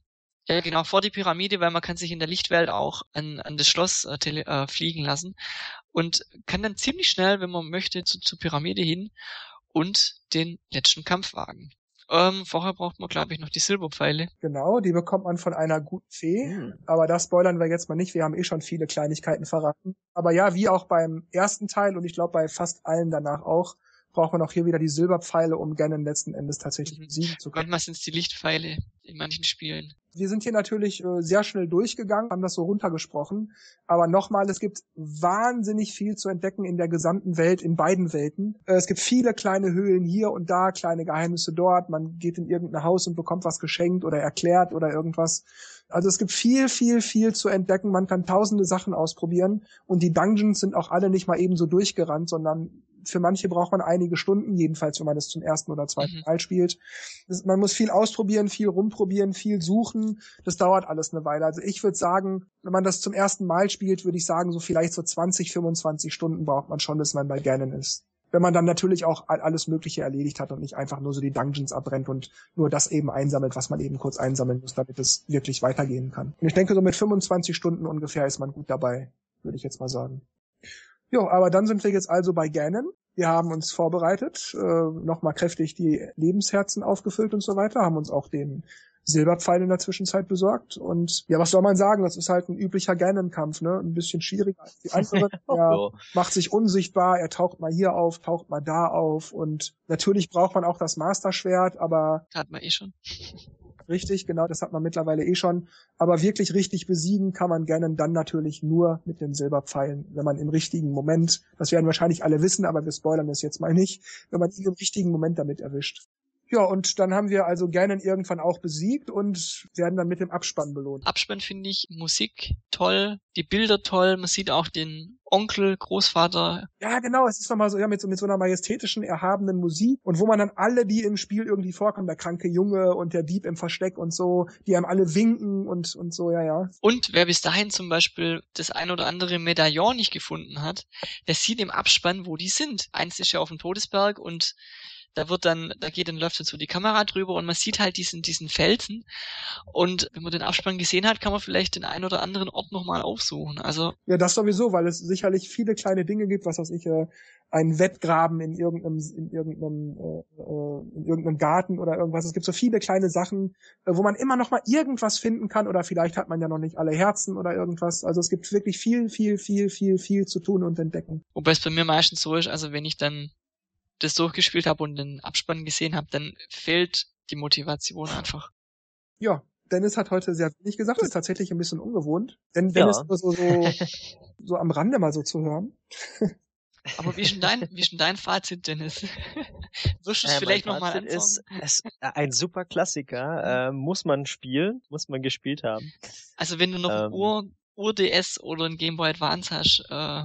ja, genau, vor die Pyramide, weil man kann sich in der Lichtwelt auch an, an das Schloss äh, tele, äh, fliegen lassen und kann dann ziemlich schnell, wenn man möchte, zu, zur Pyramide hin und den letzten Kampf wagen. Ähm, vorher braucht man, glaube ich, noch die Silberpfeile. Genau, die bekommt man von einer guten Fee. Hm. Aber das spoilern wir jetzt mal nicht. Wir haben eh schon viele Kleinigkeiten verraten. Aber ja, wie auch beim ersten Teil und ich glaube bei fast allen danach auch, braucht man auch hier wieder die Silberpfeile, um Ganon letzten Endes tatsächlich mhm. besiegen zu können. Manchmal sind es die Lichtpfeile in manchen Spielen. Wir sind hier natürlich äh, sehr schnell durchgegangen, haben das so runtergesprochen. Aber nochmal, es gibt wahnsinnig viel zu entdecken in der gesamten Welt, in beiden Welten. Äh, es gibt viele kleine Höhlen hier und da, kleine Geheimnisse dort. Man geht in irgendein Haus und bekommt was geschenkt oder erklärt oder irgendwas. Also es gibt viel, viel, viel zu entdecken. Man kann tausende Sachen ausprobieren. Und die Dungeons sind auch alle nicht mal eben so durchgerannt, sondern für manche braucht man einige Stunden, jedenfalls wenn man das zum ersten oder zweiten mhm. Mal spielt. Das, man muss viel ausprobieren, viel rumprobieren, viel suchen. Das dauert alles eine Weile. Also ich würde sagen, wenn man das zum ersten Mal spielt, würde ich sagen, so vielleicht so 20, 25 Stunden braucht man schon, bis man bei Ganon ist. Wenn man dann natürlich auch alles Mögliche erledigt hat und nicht einfach nur so die Dungeons abbrennt und nur das eben einsammelt, was man eben kurz einsammeln muss, damit es wirklich weitergehen kann. Und ich denke, so mit 25 Stunden ungefähr ist man gut dabei, würde ich jetzt mal sagen. Ja, aber dann sind wir jetzt also bei Ganon. Wir haben uns vorbereitet, äh, nochmal kräftig die Lebensherzen aufgefüllt und so weiter, haben uns auch den Silberpfeil in der Zwischenzeit besorgt. Und ja, was soll man sagen? Das ist halt ein üblicher Ganon-Kampf, ne? Ein bisschen schwieriger als die [laughs] anderen. er macht sich unsichtbar, er taucht mal hier auf, taucht mal da auf. Und natürlich braucht man auch das Master-Schwert, aber. Hat man eh schon. Richtig, genau, das hat man mittlerweile eh schon. Aber wirklich richtig besiegen kann man Ganon dann natürlich nur mit den Silberpfeilen, wenn man im richtigen Moment, das werden wahrscheinlich alle wissen, aber wir spoilern das jetzt mal nicht, wenn man ihn im richtigen Moment damit erwischt. Ja, und dann haben wir also Ganon irgendwann auch besiegt und werden dann mit dem Abspann belohnt. Abspann finde ich Musik toll, die Bilder toll, man sieht auch den Onkel, Großvater. Ja, genau, es ist nochmal so, ja, mit so, mit so einer majestätischen, erhabenen Musik und wo man dann alle, die im Spiel irgendwie vorkommen, der kranke Junge und der Dieb im Versteck und so, die einem alle winken und, und so, ja, ja. Und wer bis dahin zum Beispiel das ein oder andere Medaillon nicht gefunden hat, der sieht im Abspann, wo die sind. Eins ist ja auf dem Todesberg und da wird dann, da geht dann läuft dann so die Kamera drüber und man sieht halt diesen, diesen Felsen. Und wenn man den Abspann gesehen hat, kann man vielleicht den einen oder anderen Ort nochmal aufsuchen. Also. Ja, das sowieso, weil es sicherlich viele kleine Dinge gibt, was weiß ich, äh, einen Wettgraben in irgendeinem, in irgendeinem, äh, äh, in irgendeinem Garten oder irgendwas. Es gibt so viele kleine Sachen, äh, wo man immer noch mal irgendwas finden kann oder vielleicht hat man ja noch nicht alle Herzen oder irgendwas. Also es gibt wirklich viel, viel, viel, viel, viel zu tun und entdecken. Wobei es bei mir meistens so ist, also wenn ich dann das durchgespielt habe und den Abspann gesehen habe, dann fehlt die Motivation einfach. Ja, Dennis hat heute sehr wenig gesagt, das ist tatsächlich ein bisschen ungewohnt. Denn Dennis ja. nur so, so, [laughs] so am Rande mal so zu hören. Aber wie ist denn dein, [laughs] wie ist denn dein Fazit, Dennis? [laughs] Wirst du es äh, vielleicht nochmal ist, ist ein super Klassiker, äh, muss man spielen, muss man gespielt haben. Also wenn du noch ähm, Ur, Ur DS oder ein Game Boy Advance hast, äh,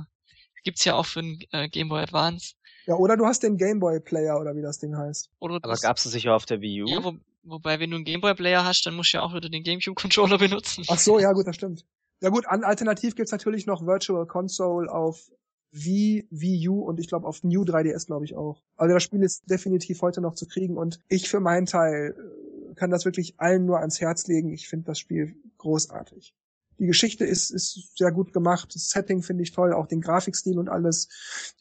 gibt's ja auch für ein äh, Game Boy Advance, ja, oder du hast den Gameboy Player oder wie das Ding heißt. Oder Aber gab's es sicher auf der Wii U? Ja, wo, wobei, wenn du einen Gameboy Player hast, dann musst du ja auch wieder den GameCube Controller [laughs] benutzen. Ach so, ja gut, das stimmt. Ja gut, an, alternativ gibt's natürlich noch Virtual Console auf Wii, Wii U und ich glaube auf New 3DS glaube ich auch. Also das Spiel ist definitiv heute noch zu kriegen und ich für meinen Teil äh, kann das wirklich allen nur ans Herz legen. Ich finde das Spiel großartig. Die Geschichte ist, ist sehr gut gemacht. Das Setting finde ich toll, auch den Grafikstil und alles.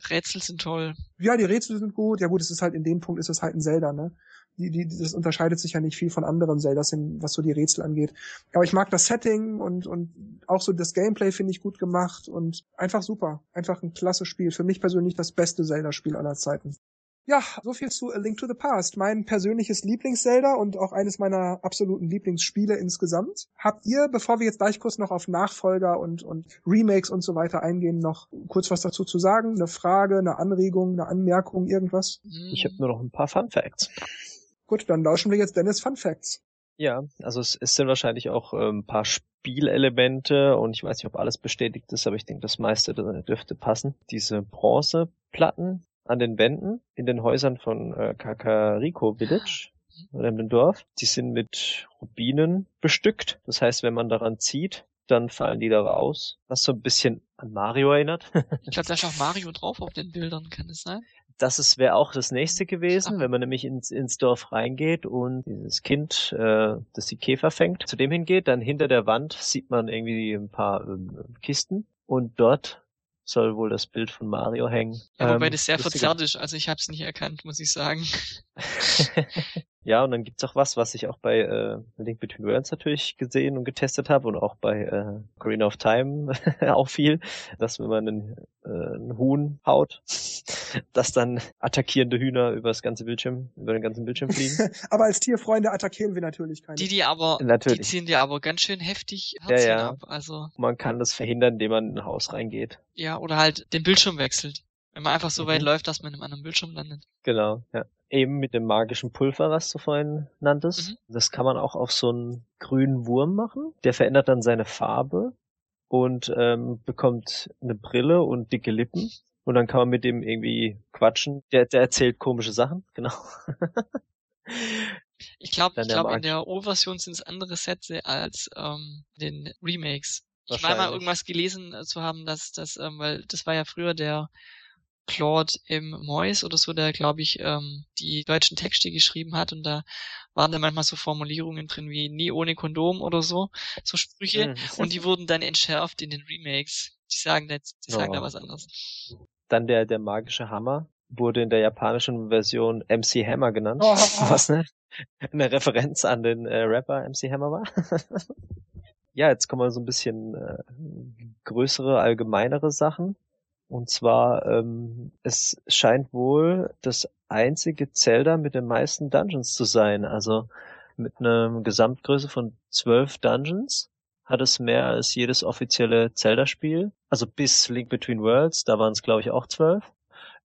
Rätsel sind toll. Ja, die Rätsel sind gut. Ja gut, es ist halt in dem Punkt ist es halt ein Zelda, ne? Die, die, das unterscheidet sich ja nicht viel von anderen Zeldas, was so die Rätsel angeht. Aber ich mag das Setting und, und auch so das Gameplay finde ich gut gemacht und einfach super. Einfach ein klasse Spiel. Für mich persönlich das beste Zelda-Spiel aller Zeiten. Ja, so viel zu A Link to the Past. Mein persönliches Lieblings-Zelda und auch eines meiner absoluten Lieblingsspiele insgesamt. Habt ihr, bevor wir jetzt gleich kurz noch auf Nachfolger und, und Remakes und so weiter eingehen, noch kurz was dazu zu sagen? Eine Frage, eine Anregung, eine Anmerkung, irgendwas? Ich habe nur noch ein paar Fun Facts. Gut, dann lauschen wir jetzt Dennis Fun Facts. Ja, also es, sind wahrscheinlich auch äh, ein paar Spielelemente und ich weiß nicht, ob alles bestätigt ist, aber ich denke, das meiste dürfte passen. Diese Bronzeplatten, an den Wänden in den Häusern von äh, Kakariko Village oder in dem Dorf. Die sind mit Rubinen bestückt. Das heißt, wenn man daran zieht, dann fallen die da raus. Was so ein bisschen an Mario erinnert. [laughs] ich glaube, da ist auch Mario drauf auf den Bildern, kann es sein? Das wäre auch das nächste gewesen, Ach. wenn man nämlich ins, ins Dorf reingeht und dieses Kind, äh, das die Käfer fängt, zu dem hingeht, dann hinter der Wand sieht man irgendwie ein paar ähm, Kisten und dort soll wohl das Bild von Mario hängen. Ja, wobei ähm, das sehr verzerrt ist, also ich habe es nicht erkannt, muss ich sagen. [laughs] [laughs] Ja, und dann gibt's auch was, was ich auch bei äh, Link Between Worlds natürlich gesehen und getestet habe und auch bei äh, Green of Time [laughs] auch viel, dass wenn man einen, äh, einen Huhn haut, [laughs] dass dann attackierende Hühner über das ganze Bildschirm, über den ganzen Bildschirm fliegen. [laughs] aber als Tierfreunde attackieren wir natürlich keine. Die, die aber, Natürlich. die ziehen dir aber ganz schön heftig Ja, Herzchen ja. ab. Also, Man kann das verhindern, indem man in ein Haus reingeht. ja, oder halt den Bildschirm wechselt. Wenn man einfach so Mhm. weit läuft, dass man in einem anderen Bildschirm landet. Genau, ja. Eben mit dem magischen Pulver, was du vorhin nanntest. Mhm. Das kann man auch auf so einen grünen Wurm machen. Der verändert dann seine Farbe und ähm, bekommt eine Brille und dicke Lippen. Und dann kann man mit dem irgendwie quatschen. Der, der erzählt komische Sachen, [laughs] genau. Ich glaube, ich glaube, in der O-Version sind es andere Sätze als ähm, den Remakes. Ich meine mal irgendwas gelesen äh, zu haben, dass das, ähm, weil das war ja früher der Claude im Mois oder so, der glaube ich ähm, die deutschen Texte geschrieben hat und da waren dann manchmal so Formulierungen drin wie nie ohne Kondom oder so, so Sprüche Mhm. und die wurden dann entschärft in den Remakes. Die sagen da, die sagen da Oh. was anderes. Dann der, der magische Hammer wurde in der japanischen Version MC Hammer genannt. Oh. [laughs] Was ne? eine Referenz an den äh, Rapper MC Hammer war. [laughs] ja, jetzt kommen wir so ein bisschen äh, größere, allgemeinere Sachen. Und zwar, ähm, es scheint wohl das einzige Zelda mit den meisten Dungeons zu sein. Also mit einer Gesamtgröße von zwölf Dungeons hat es mehr als jedes offizielle Zelda-Spiel. Also bis Link Between Worlds, da waren es glaube ich auch zwölf.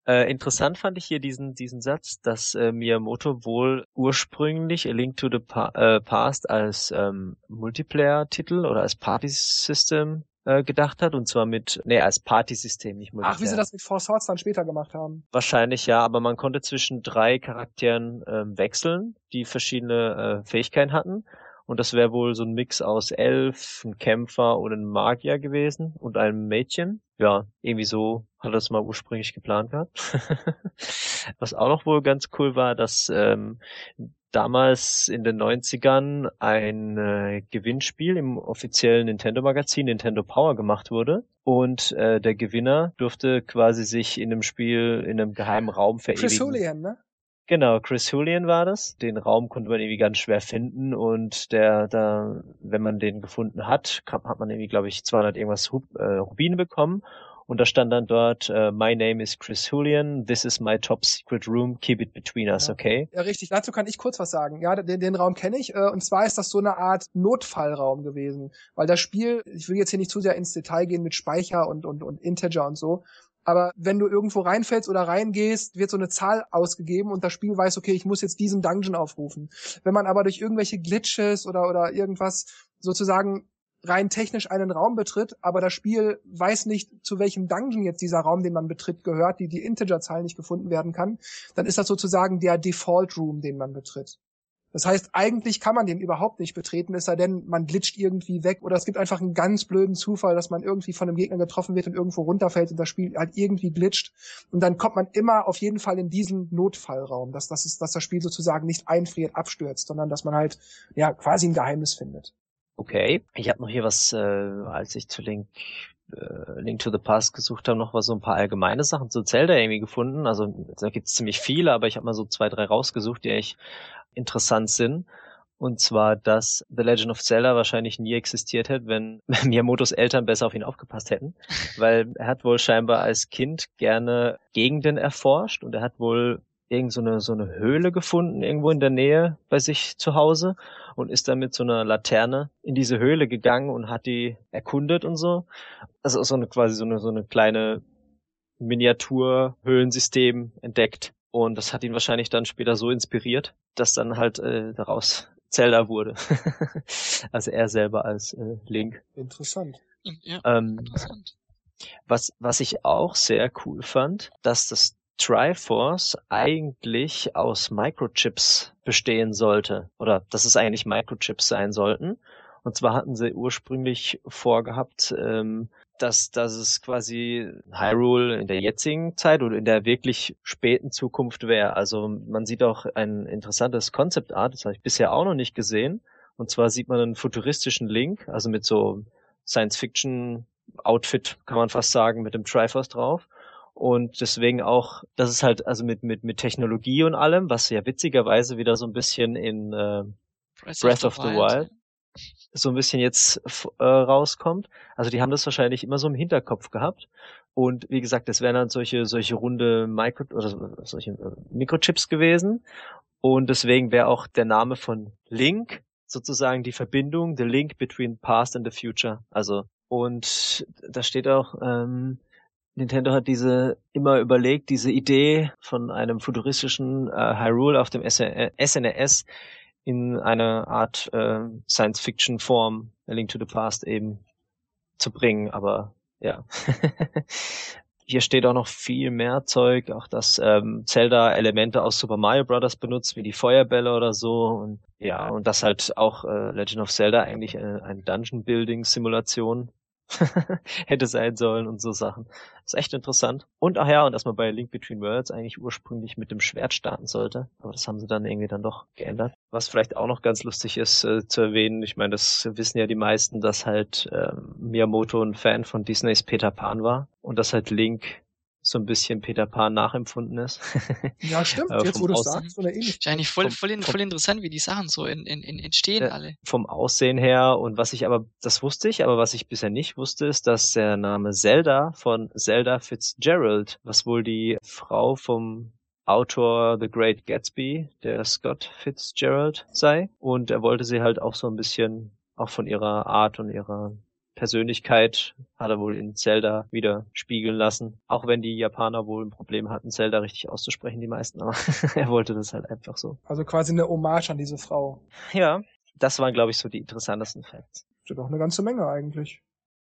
Äh, interessant fand ich hier diesen, diesen Satz, dass äh, Miyamoto wohl ursprünglich A Link to the pa äh, Past als ähm, Multiplayer-Titel oder als Party-System äh, gedacht hat und zwar mit, nee, als Partysystem, nicht Multiplayer. Ach, wie sie das mit Four Swords dann später gemacht haben. Wahrscheinlich ja, aber man konnte zwischen drei Charakteren ähm, wechseln, die verschiedene äh, Fähigkeiten hatten. Und das wäre wohl so ein Mix aus Elf, ein Kämpfer und ein Magier gewesen und einem Mädchen. Ja, irgendwie so hat er das mal ursprünglich geplant gehabt. [laughs] Was auch noch wohl ganz cool war, dass ähm, damals in den 90ern ein äh, Gewinnspiel im offiziellen Nintendo-Magazin Nintendo Power gemacht wurde. Und äh, der Gewinner durfte quasi sich in dem Spiel in einem geheimen Raum verewigen. Chris Julian, ne? Genau, Chris Julian war das. Den Raum konnte man irgendwie ganz schwer finden und der, da, wenn man den gefunden hat, kam, hat man irgendwie, glaube ich, 200 irgendwas Rub, äh, Rubine bekommen. Und da stand dann dort, äh, My name is Chris Julian, this is my top secret room, keep it between us, Ja. okay? Ja, richtig. Dazu kann ich kurz was sagen. Ja, den, den Raum kenne ich. Äh, und zwar ist das so eine Art Notfallraum gewesen. Weil das Spiel, ich will jetzt hier nicht zu sehr ins Detail gehen mit Speicher und, und, und Integer und so. Aber wenn du irgendwo reinfällst oder reingehst, wird so eine Zahl ausgegeben und das Spiel weiß, okay, ich muss jetzt diesen Dungeon aufrufen. Wenn man aber durch irgendwelche Glitches oder, oder irgendwas sozusagen rein technisch einen Raum betritt, aber das Spiel weiß nicht, zu welchem Dungeon jetzt dieser Raum, den man betritt, gehört, die die Integer-Zahl nicht gefunden werden kann, dann ist das sozusagen der Default Room, den man betritt. Das heißt, eigentlich kann man den überhaupt nicht betreten, es sei denn, man glitscht irgendwie weg oder es gibt einfach einen ganz blöden Zufall, dass man irgendwie von einem Gegner getroffen wird und irgendwo runterfällt und das Spiel halt irgendwie glitscht. Und dann kommt man immer auf jeden Fall in diesen Notfallraum, dass, das ist, dass das Spiel sozusagen nicht einfriert, abstürzt, sondern dass man halt ja quasi ein Geheimnis findet. Okay. Ich habe noch hier was, äh, als ich zu Link, äh, Link to the Past gesucht habe, noch was so ein paar allgemeine Sachen zu Zelda irgendwie gefunden. Also da gibt's ziemlich viele, aber ich habe mal so zwei, drei rausgesucht, die echt interessant sind. Und zwar, dass The Legend of Zelda wahrscheinlich nie existiert hätte, wenn [laughs] Miyamotos Eltern besser auf ihn aufgepasst hätten. Weil er hat wohl scheinbar als Kind gerne Gegenden erforscht und er hat wohl irgend so eine, so eine Höhle gefunden, irgendwo in der Nähe bei sich zu Hause und ist dann mit so einer Laterne in diese Höhle gegangen und hat die erkundet und so. Also so eine quasi so eine, so eine kleine Miniatur-Höhlensystem entdeckt. Und das hat ihn wahrscheinlich dann später so inspiriert, dass dann halt äh, daraus Zelda wurde. [laughs] also er selber als äh, Link. Interessant. Ja, Ähm, interessant. was, was ich auch sehr cool fand, dass das Triforce eigentlich aus Microchips bestehen sollte. Oder dass es eigentlich Microchips sein sollten. Und zwar hatten sie ursprünglich vorgehabt, ähm, dass, dass es quasi Hyrule in der jetzigen Zeit oder in der wirklich späten Zukunft wäre. Also man sieht auch ein interessantes Concept Art, das habe ich bisher auch noch nicht gesehen. Und zwar sieht man einen futuristischen Link, also mit so Science-Fiction Outfit, kann man fast sagen, mit dem Triforce drauf. Und deswegen auch, das ist halt, also mit, mit, mit Technologie und allem, was ja witzigerweise wieder so ein bisschen in äh, Breath, Breath of, the, of the Wild. Wild so ein bisschen jetzt äh, rauskommt. Also die haben das wahrscheinlich immer so im Hinterkopf gehabt. Und wie gesagt, das wären dann solche, solche runde Micro oder solche äh, Mikrochips gewesen. Und deswegen wäre auch der Name von Link sozusagen die Verbindung, the link between past and the future. Also, und da steht auch, ähm, Nintendo hat diese immer überlegt, diese Idee von einem futuristischen äh, Hyrule auf dem SNES in eine Art äh, Science-Fiction-Form, Link to the Past eben zu bringen, aber ja. [laughs] Hier steht auch noch viel mehr Zeug, auch dass ähm, Zelda Elemente aus Super Mario Bros. benutzt, wie die Feuerbälle oder so. Und ja, und dass halt auch äh, Legend of Zelda eigentlich äh, eine Dungeon-Building-Simulation [laughs] hätte sein sollen und so Sachen. ist echt interessant. Und ach ja, und dass man bei Link Between Worlds eigentlich ursprünglich mit dem Schwert starten sollte. Aber das haben sie dann irgendwie dann doch geändert. Was vielleicht auch noch ganz lustig ist äh, zu erwähnen, ich meine, das wissen ja die meisten, dass halt äh, Miyamoto ein Fan von Disneys Peter Pan war und dass halt Link so ein bisschen Peter Pan nachempfunden ist. [laughs] Ja, stimmt. Jetzt, wo du sagst, oder ähnlich. Wahrscheinlich voll, voll, voll interessant, wie die Sachen so in, in, in entstehen äh, alle. Vom Aussehen her und was ich aber, das wusste ich, aber was ich bisher nicht wusste, ist, dass der Name Zelda von Zelda Fitzgerald, was wohl die Frau vom Autor The Great Gatsby, der Scott Fitzgerald sei. Und er wollte sie halt auch so ein bisschen auch von ihrer Art und ihrer Persönlichkeit hat er wohl in Zelda wieder spiegeln lassen. Auch wenn die Japaner wohl ein Problem hatten, Zelda richtig auszusprechen, die meisten, aber [laughs] er wollte das halt einfach so. Also quasi eine Hommage an diese Frau. Ja, das waren, glaube ich, so die interessantesten Facts. Das ist doch eine ganze Menge eigentlich.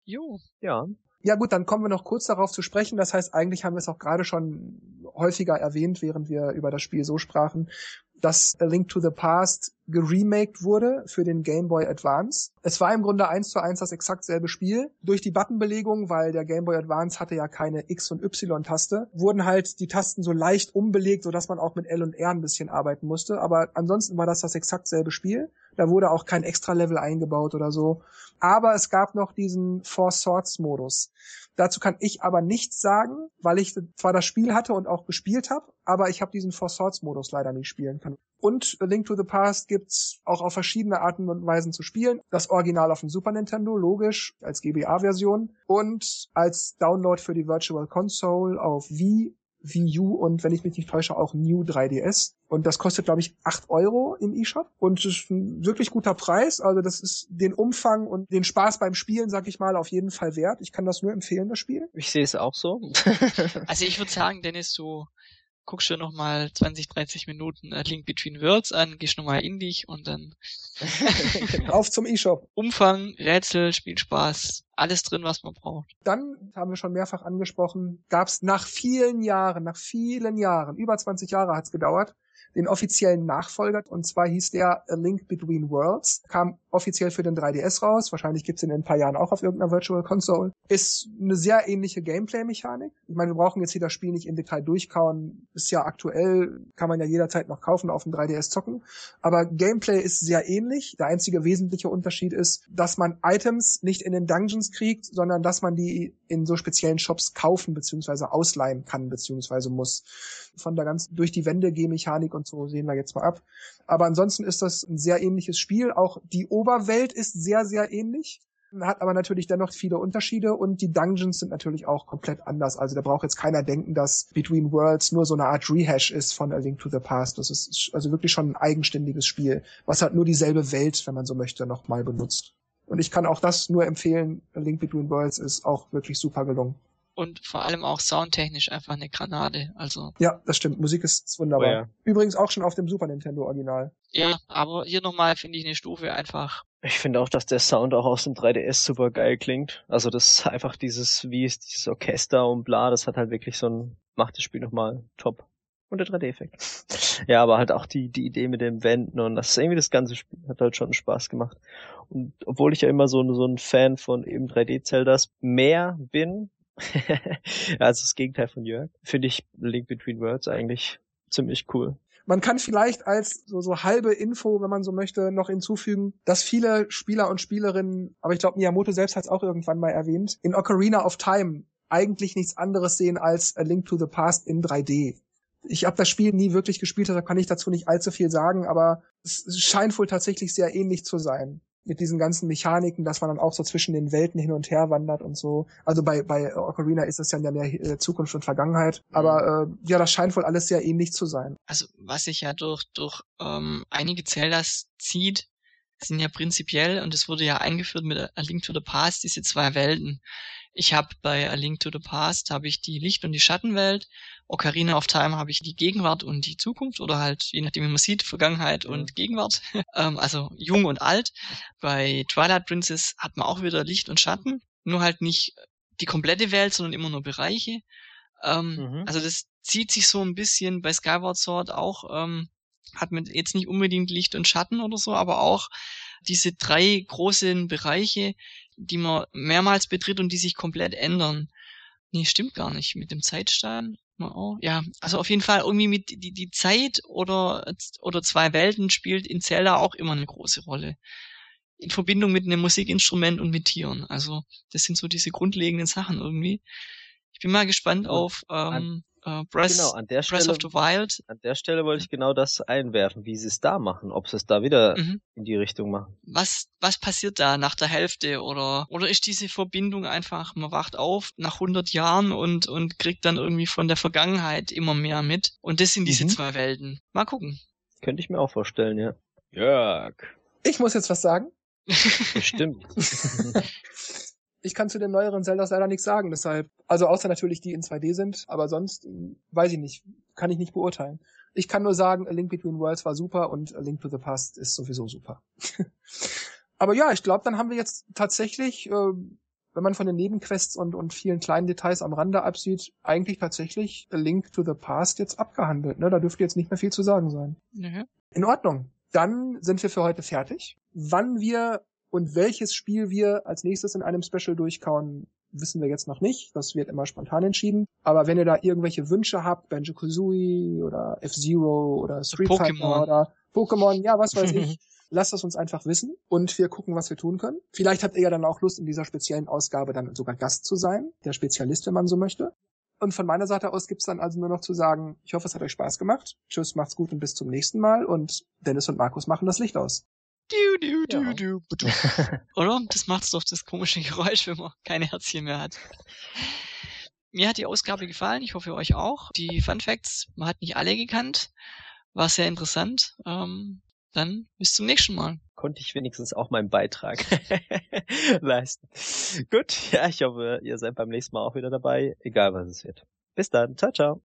Jo. Ja. Ja gut, dann kommen wir noch kurz darauf zu sprechen. Das heißt, eigentlich haben wir es auch gerade schon häufiger erwähnt, während wir über das Spiel so sprachen dass A Link to the Past geremaked wurde für den Game Boy Advance. Es war im Grunde eins zu eins das exakt selbe Spiel. Durch die Buttonbelegung, weil der Game Boy Advance hatte ja keine X- und Y-Taste, wurden halt die Tasten so leicht umbelegt, sodass man auch mit L und R ein bisschen arbeiten musste. Aber ansonsten war das das exakt selbe Spiel. Da wurde auch kein Extra-Level eingebaut oder so. Aber es gab noch diesen Four Swords Modus. Dazu kann ich aber nichts sagen, weil ich zwar das Spiel hatte und auch gespielt habe, aber ich habe diesen Four Swords Modus leider nicht spielen können. Und A Link to the Past gibt's auch auf verschiedene Arten und Weisen zu spielen. Das Original auf dem Super Nintendo, logisch, als GBA-Version und als Download für die Virtual Console auf Wii Wii U und wenn ich mich nicht täusche auch New 3DS. Und das kostet, glaube ich, acht Euro im eShop. Und das ist ein wirklich guter Preis. Also das ist den Umfang und den Spaß beim Spielen, sag ich mal, auf jeden Fall wert. Ich kann das nur empfehlen, das Spiel. Ich sehe es auch so. also ich würde sagen, Dennis, du guckst du nochmal 20, 30 Minuten A Link Between Worlds an, gehst nochmal in dich und dann [laughs] auf zum eShop. Umfang, Rätsel, Spielspaß, alles drin, was man braucht. Dann haben wir schon mehrfach angesprochen, gab es nach vielen Jahren, nach vielen Jahren, über 20 Jahre hat's gedauert, den offiziellen Nachfolger. Und zwar hieß der A Link Between Worlds. Kam offiziell für den 3DS raus. Wahrscheinlich gibt's ihn in ein paar Jahren auch auf irgendeiner Virtual Console. Ist eine sehr ähnliche Gameplay-Mechanik. Ich meine, wir brauchen jetzt hier das Spiel nicht im Detail durchkauen. Ist ja aktuell, kann man ja jederzeit noch kaufen, auf dem 3DS zocken. Aber Gameplay ist sehr ähnlich. Der einzige wesentliche Unterschied ist, dass man Items nicht in den Dungeons kriegt, sondern dass man die in so speziellen Shops kaufen bzw. ausleihen kann bzw. muss. Von der ganz durch die Wände G-Mechanik und so sehen wir jetzt mal ab. Aber ansonsten ist das ein sehr ähnliches Spiel. Auch die Oberwelt ist sehr, sehr ähnlich hat aber natürlich dennoch viele Unterschiede und die Dungeons sind natürlich auch komplett anders. Also da braucht jetzt keiner denken, dass Between Worlds nur so eine Art Rehash ist von A Link to the Past. Das ist also wirklich schon ein eigenständiges Spiel, was halt nur dieselbe Welt, wenn man so möchte, nochmal benutzt. Und ich kann auch das nur empfehlen. A Link Between Worlds ist auch wirklich super gelungen und vor allem auch soundtechnisch einfach eine Granate. Also ja, das stimmt. Musik ist wunderbar. Oh ja. Übrigens auch schon auf dem Super Nintendo Original. Ja, aber hier nochmal finde ich eine Stufe einfach. Ich finde auch, dass der Sound auch aus dem 3DS super geil klingt. Also das ist einfach dieses, wie ist dieses Orchester und bla, das hat halt wirklich so ein, macht das Spiel nochmal top. Und der 3D-Effekt. [laughs] ja, aber halt auch die, die Idee mit den Wänden und das ist irgendwie das ganze Spiel hat halt schon Spaß gemacht. Und obwohl ich ja immer so, so ein Fan von eben 3D-Zeldas mehr bin, [laughs] also das Gegenteil von Jörg. Finde ich Link Between Worlds eigentlich ziemlich cool. Man kann vielleicht als so, so halbe Info, wenn man so möchte, noch hinzufügen, dass viele Spieler und Spielerinnen, aber ich glaube Miyamoto selbst hat es auch irgendwann mal erwähnt, in Ocarina of Time eigentlich nichts anderes sehen als A Link to the Past in 3D. Ich habe das Spiel nie wirklich gespielt, da kann ich dazu nicht allzu viel sagen, aber es scheint wohl tatsächlich sehr ähnlich zu sein mit diesen ganzen Mechaniken, dass man dann auch so zwischen den Welten hin und her wandert und so. Also bei, bei Ocarina ist es ja mehr äh, Zukunft und Vergangenheit. Aber mhm. äh, ja, das scheint wohl alles sehr ähnlich zu sein. Also was sich ja durch, durch ähm, einige Zeldas zieht, sind ja prinzipiell, und es wurde ja eingeführt mit A Link to the Past, diese zwei Welten. Ich habe bei A Link to the Past habe ich die Licht- und die Schattenwelt. Ocarina of Time habe ich die Gegenwart und die Zukunft oder halt, je nachdem wie man sieht, Vergangenheit und Gegenwart. [laughs] ähm, also jung und alt. Bei Twilight Princess hat man auch wieder Licht und Schatten. Nur halt nicht die komplette Welt, sondern immer nur Bereiche. Ähm, mhm. Also das zieht sich so ein bisschen bei Skyward Sword auch, ähm, hat man jetzt nicht unbedingt Licht und Schatten oder so, aber auch diese drei großen Bereiche, die man mehrmals betritt und die sich komplett ändern. Nee, stimmt gar nicht. Mit dem Zeitstein. Oh, ja, also auf jeden Fall irgendwie mit die, die Zeit oder, oder zwei Welten spielt in Zelda auch immer eine große Rolle. In Verbindung mit einem Musikinstrument und mit Tieren. Also das sind so diese grundlegenden Sachen irgendwie. Ich bin mal gespannt auf ähm, äh, Breath, genau, an der Breath Stelle, of the Wild. An der Stelle wollte ich genau das einwerfen, wie sie es da machen, ob sie es da wieder mhm. in die Richtung machen. Was, was passiert da nach der Hälfte oder, oder ist diese Verbindung einfach, man wacht auf nach 100 Jahren und, und kriegt dann irgendwie von der Vergangenheit immer mehr mit und das sind diese mhm. zwei Welten. Mal gucken. Könnte ich mir auch vorstellen, ja. Jörg. Ich muss jetzt was sagen. Bestimmt. [laughs] [laughs] ich kann zu den neueren Zeldas leider nichts sagen, deshalb, also außer natürlich die in 2D sind, aber sonst hm, weiß ich nicht, kann ich nicht beurteilen. Ich kann nur sagen, A Link Between Worlds war super und A Link to the Past ist sowieso super. [laughs] aber ja, ich glaube, dann haben wir jetzt tatsächlich, äh, wenn man von den Nebenquests und, und vielen kleinen Details am Rande absieht, eigentlich tatsächlich A Link to the Past jetzt abgehandelt. Ne? Da dürfte jetzt nicht mehr viel zu sagen sein. Mhm. In Ordnung. Dann sind wir für heute fertig. Wann wir und welches Spiel wir als nächstes in einem Special durchkauen, wissen wir jetzt noch nicht. Das wird immer spontan entschieden. Aber wenn ihr da irgendwelche Wünsche habt, Banjo-Kazooie oder F-Zero oder Street Fighter oder Pokémon, ja, was weiß ich, [laughs] lasst es uns einfach wissen und wir gucken, was wir tun können. Vielleicht habt ihr ja dann auch Lust, in dieser speziellen Ausgabe dann sogar Gast zu sein, der Spezialist, wenn man so möchte. Und von meiner Seite aus gibt's dann also nur noch zu sagen, ich hoffe, es hat euch Spaß gemacht. Tschüss, macht's gut und bis zum nächsten Mal. Und Dennis und Markus machen das Licht aus. Du, du, du, ja. du. Oder? Das macht doch das komische [laughs] Geräusch, wenn man keine Herzchen mehr hat. Mir hat die Ausgabe gefallen, ich hoffe euch auch. Die Fun Facts, man hat nicht alle gekannt. War sehr interessant. Ähm, dann bis zum nächsten Mal. Konnte ich wenigstens auch meinen Beitrag [laughs] leisten. Gut, ja, ich hoffe, ihr seid beim nächsten Mal auch wieder dabei, egal was es wird. Bis dann, ciao, ciao.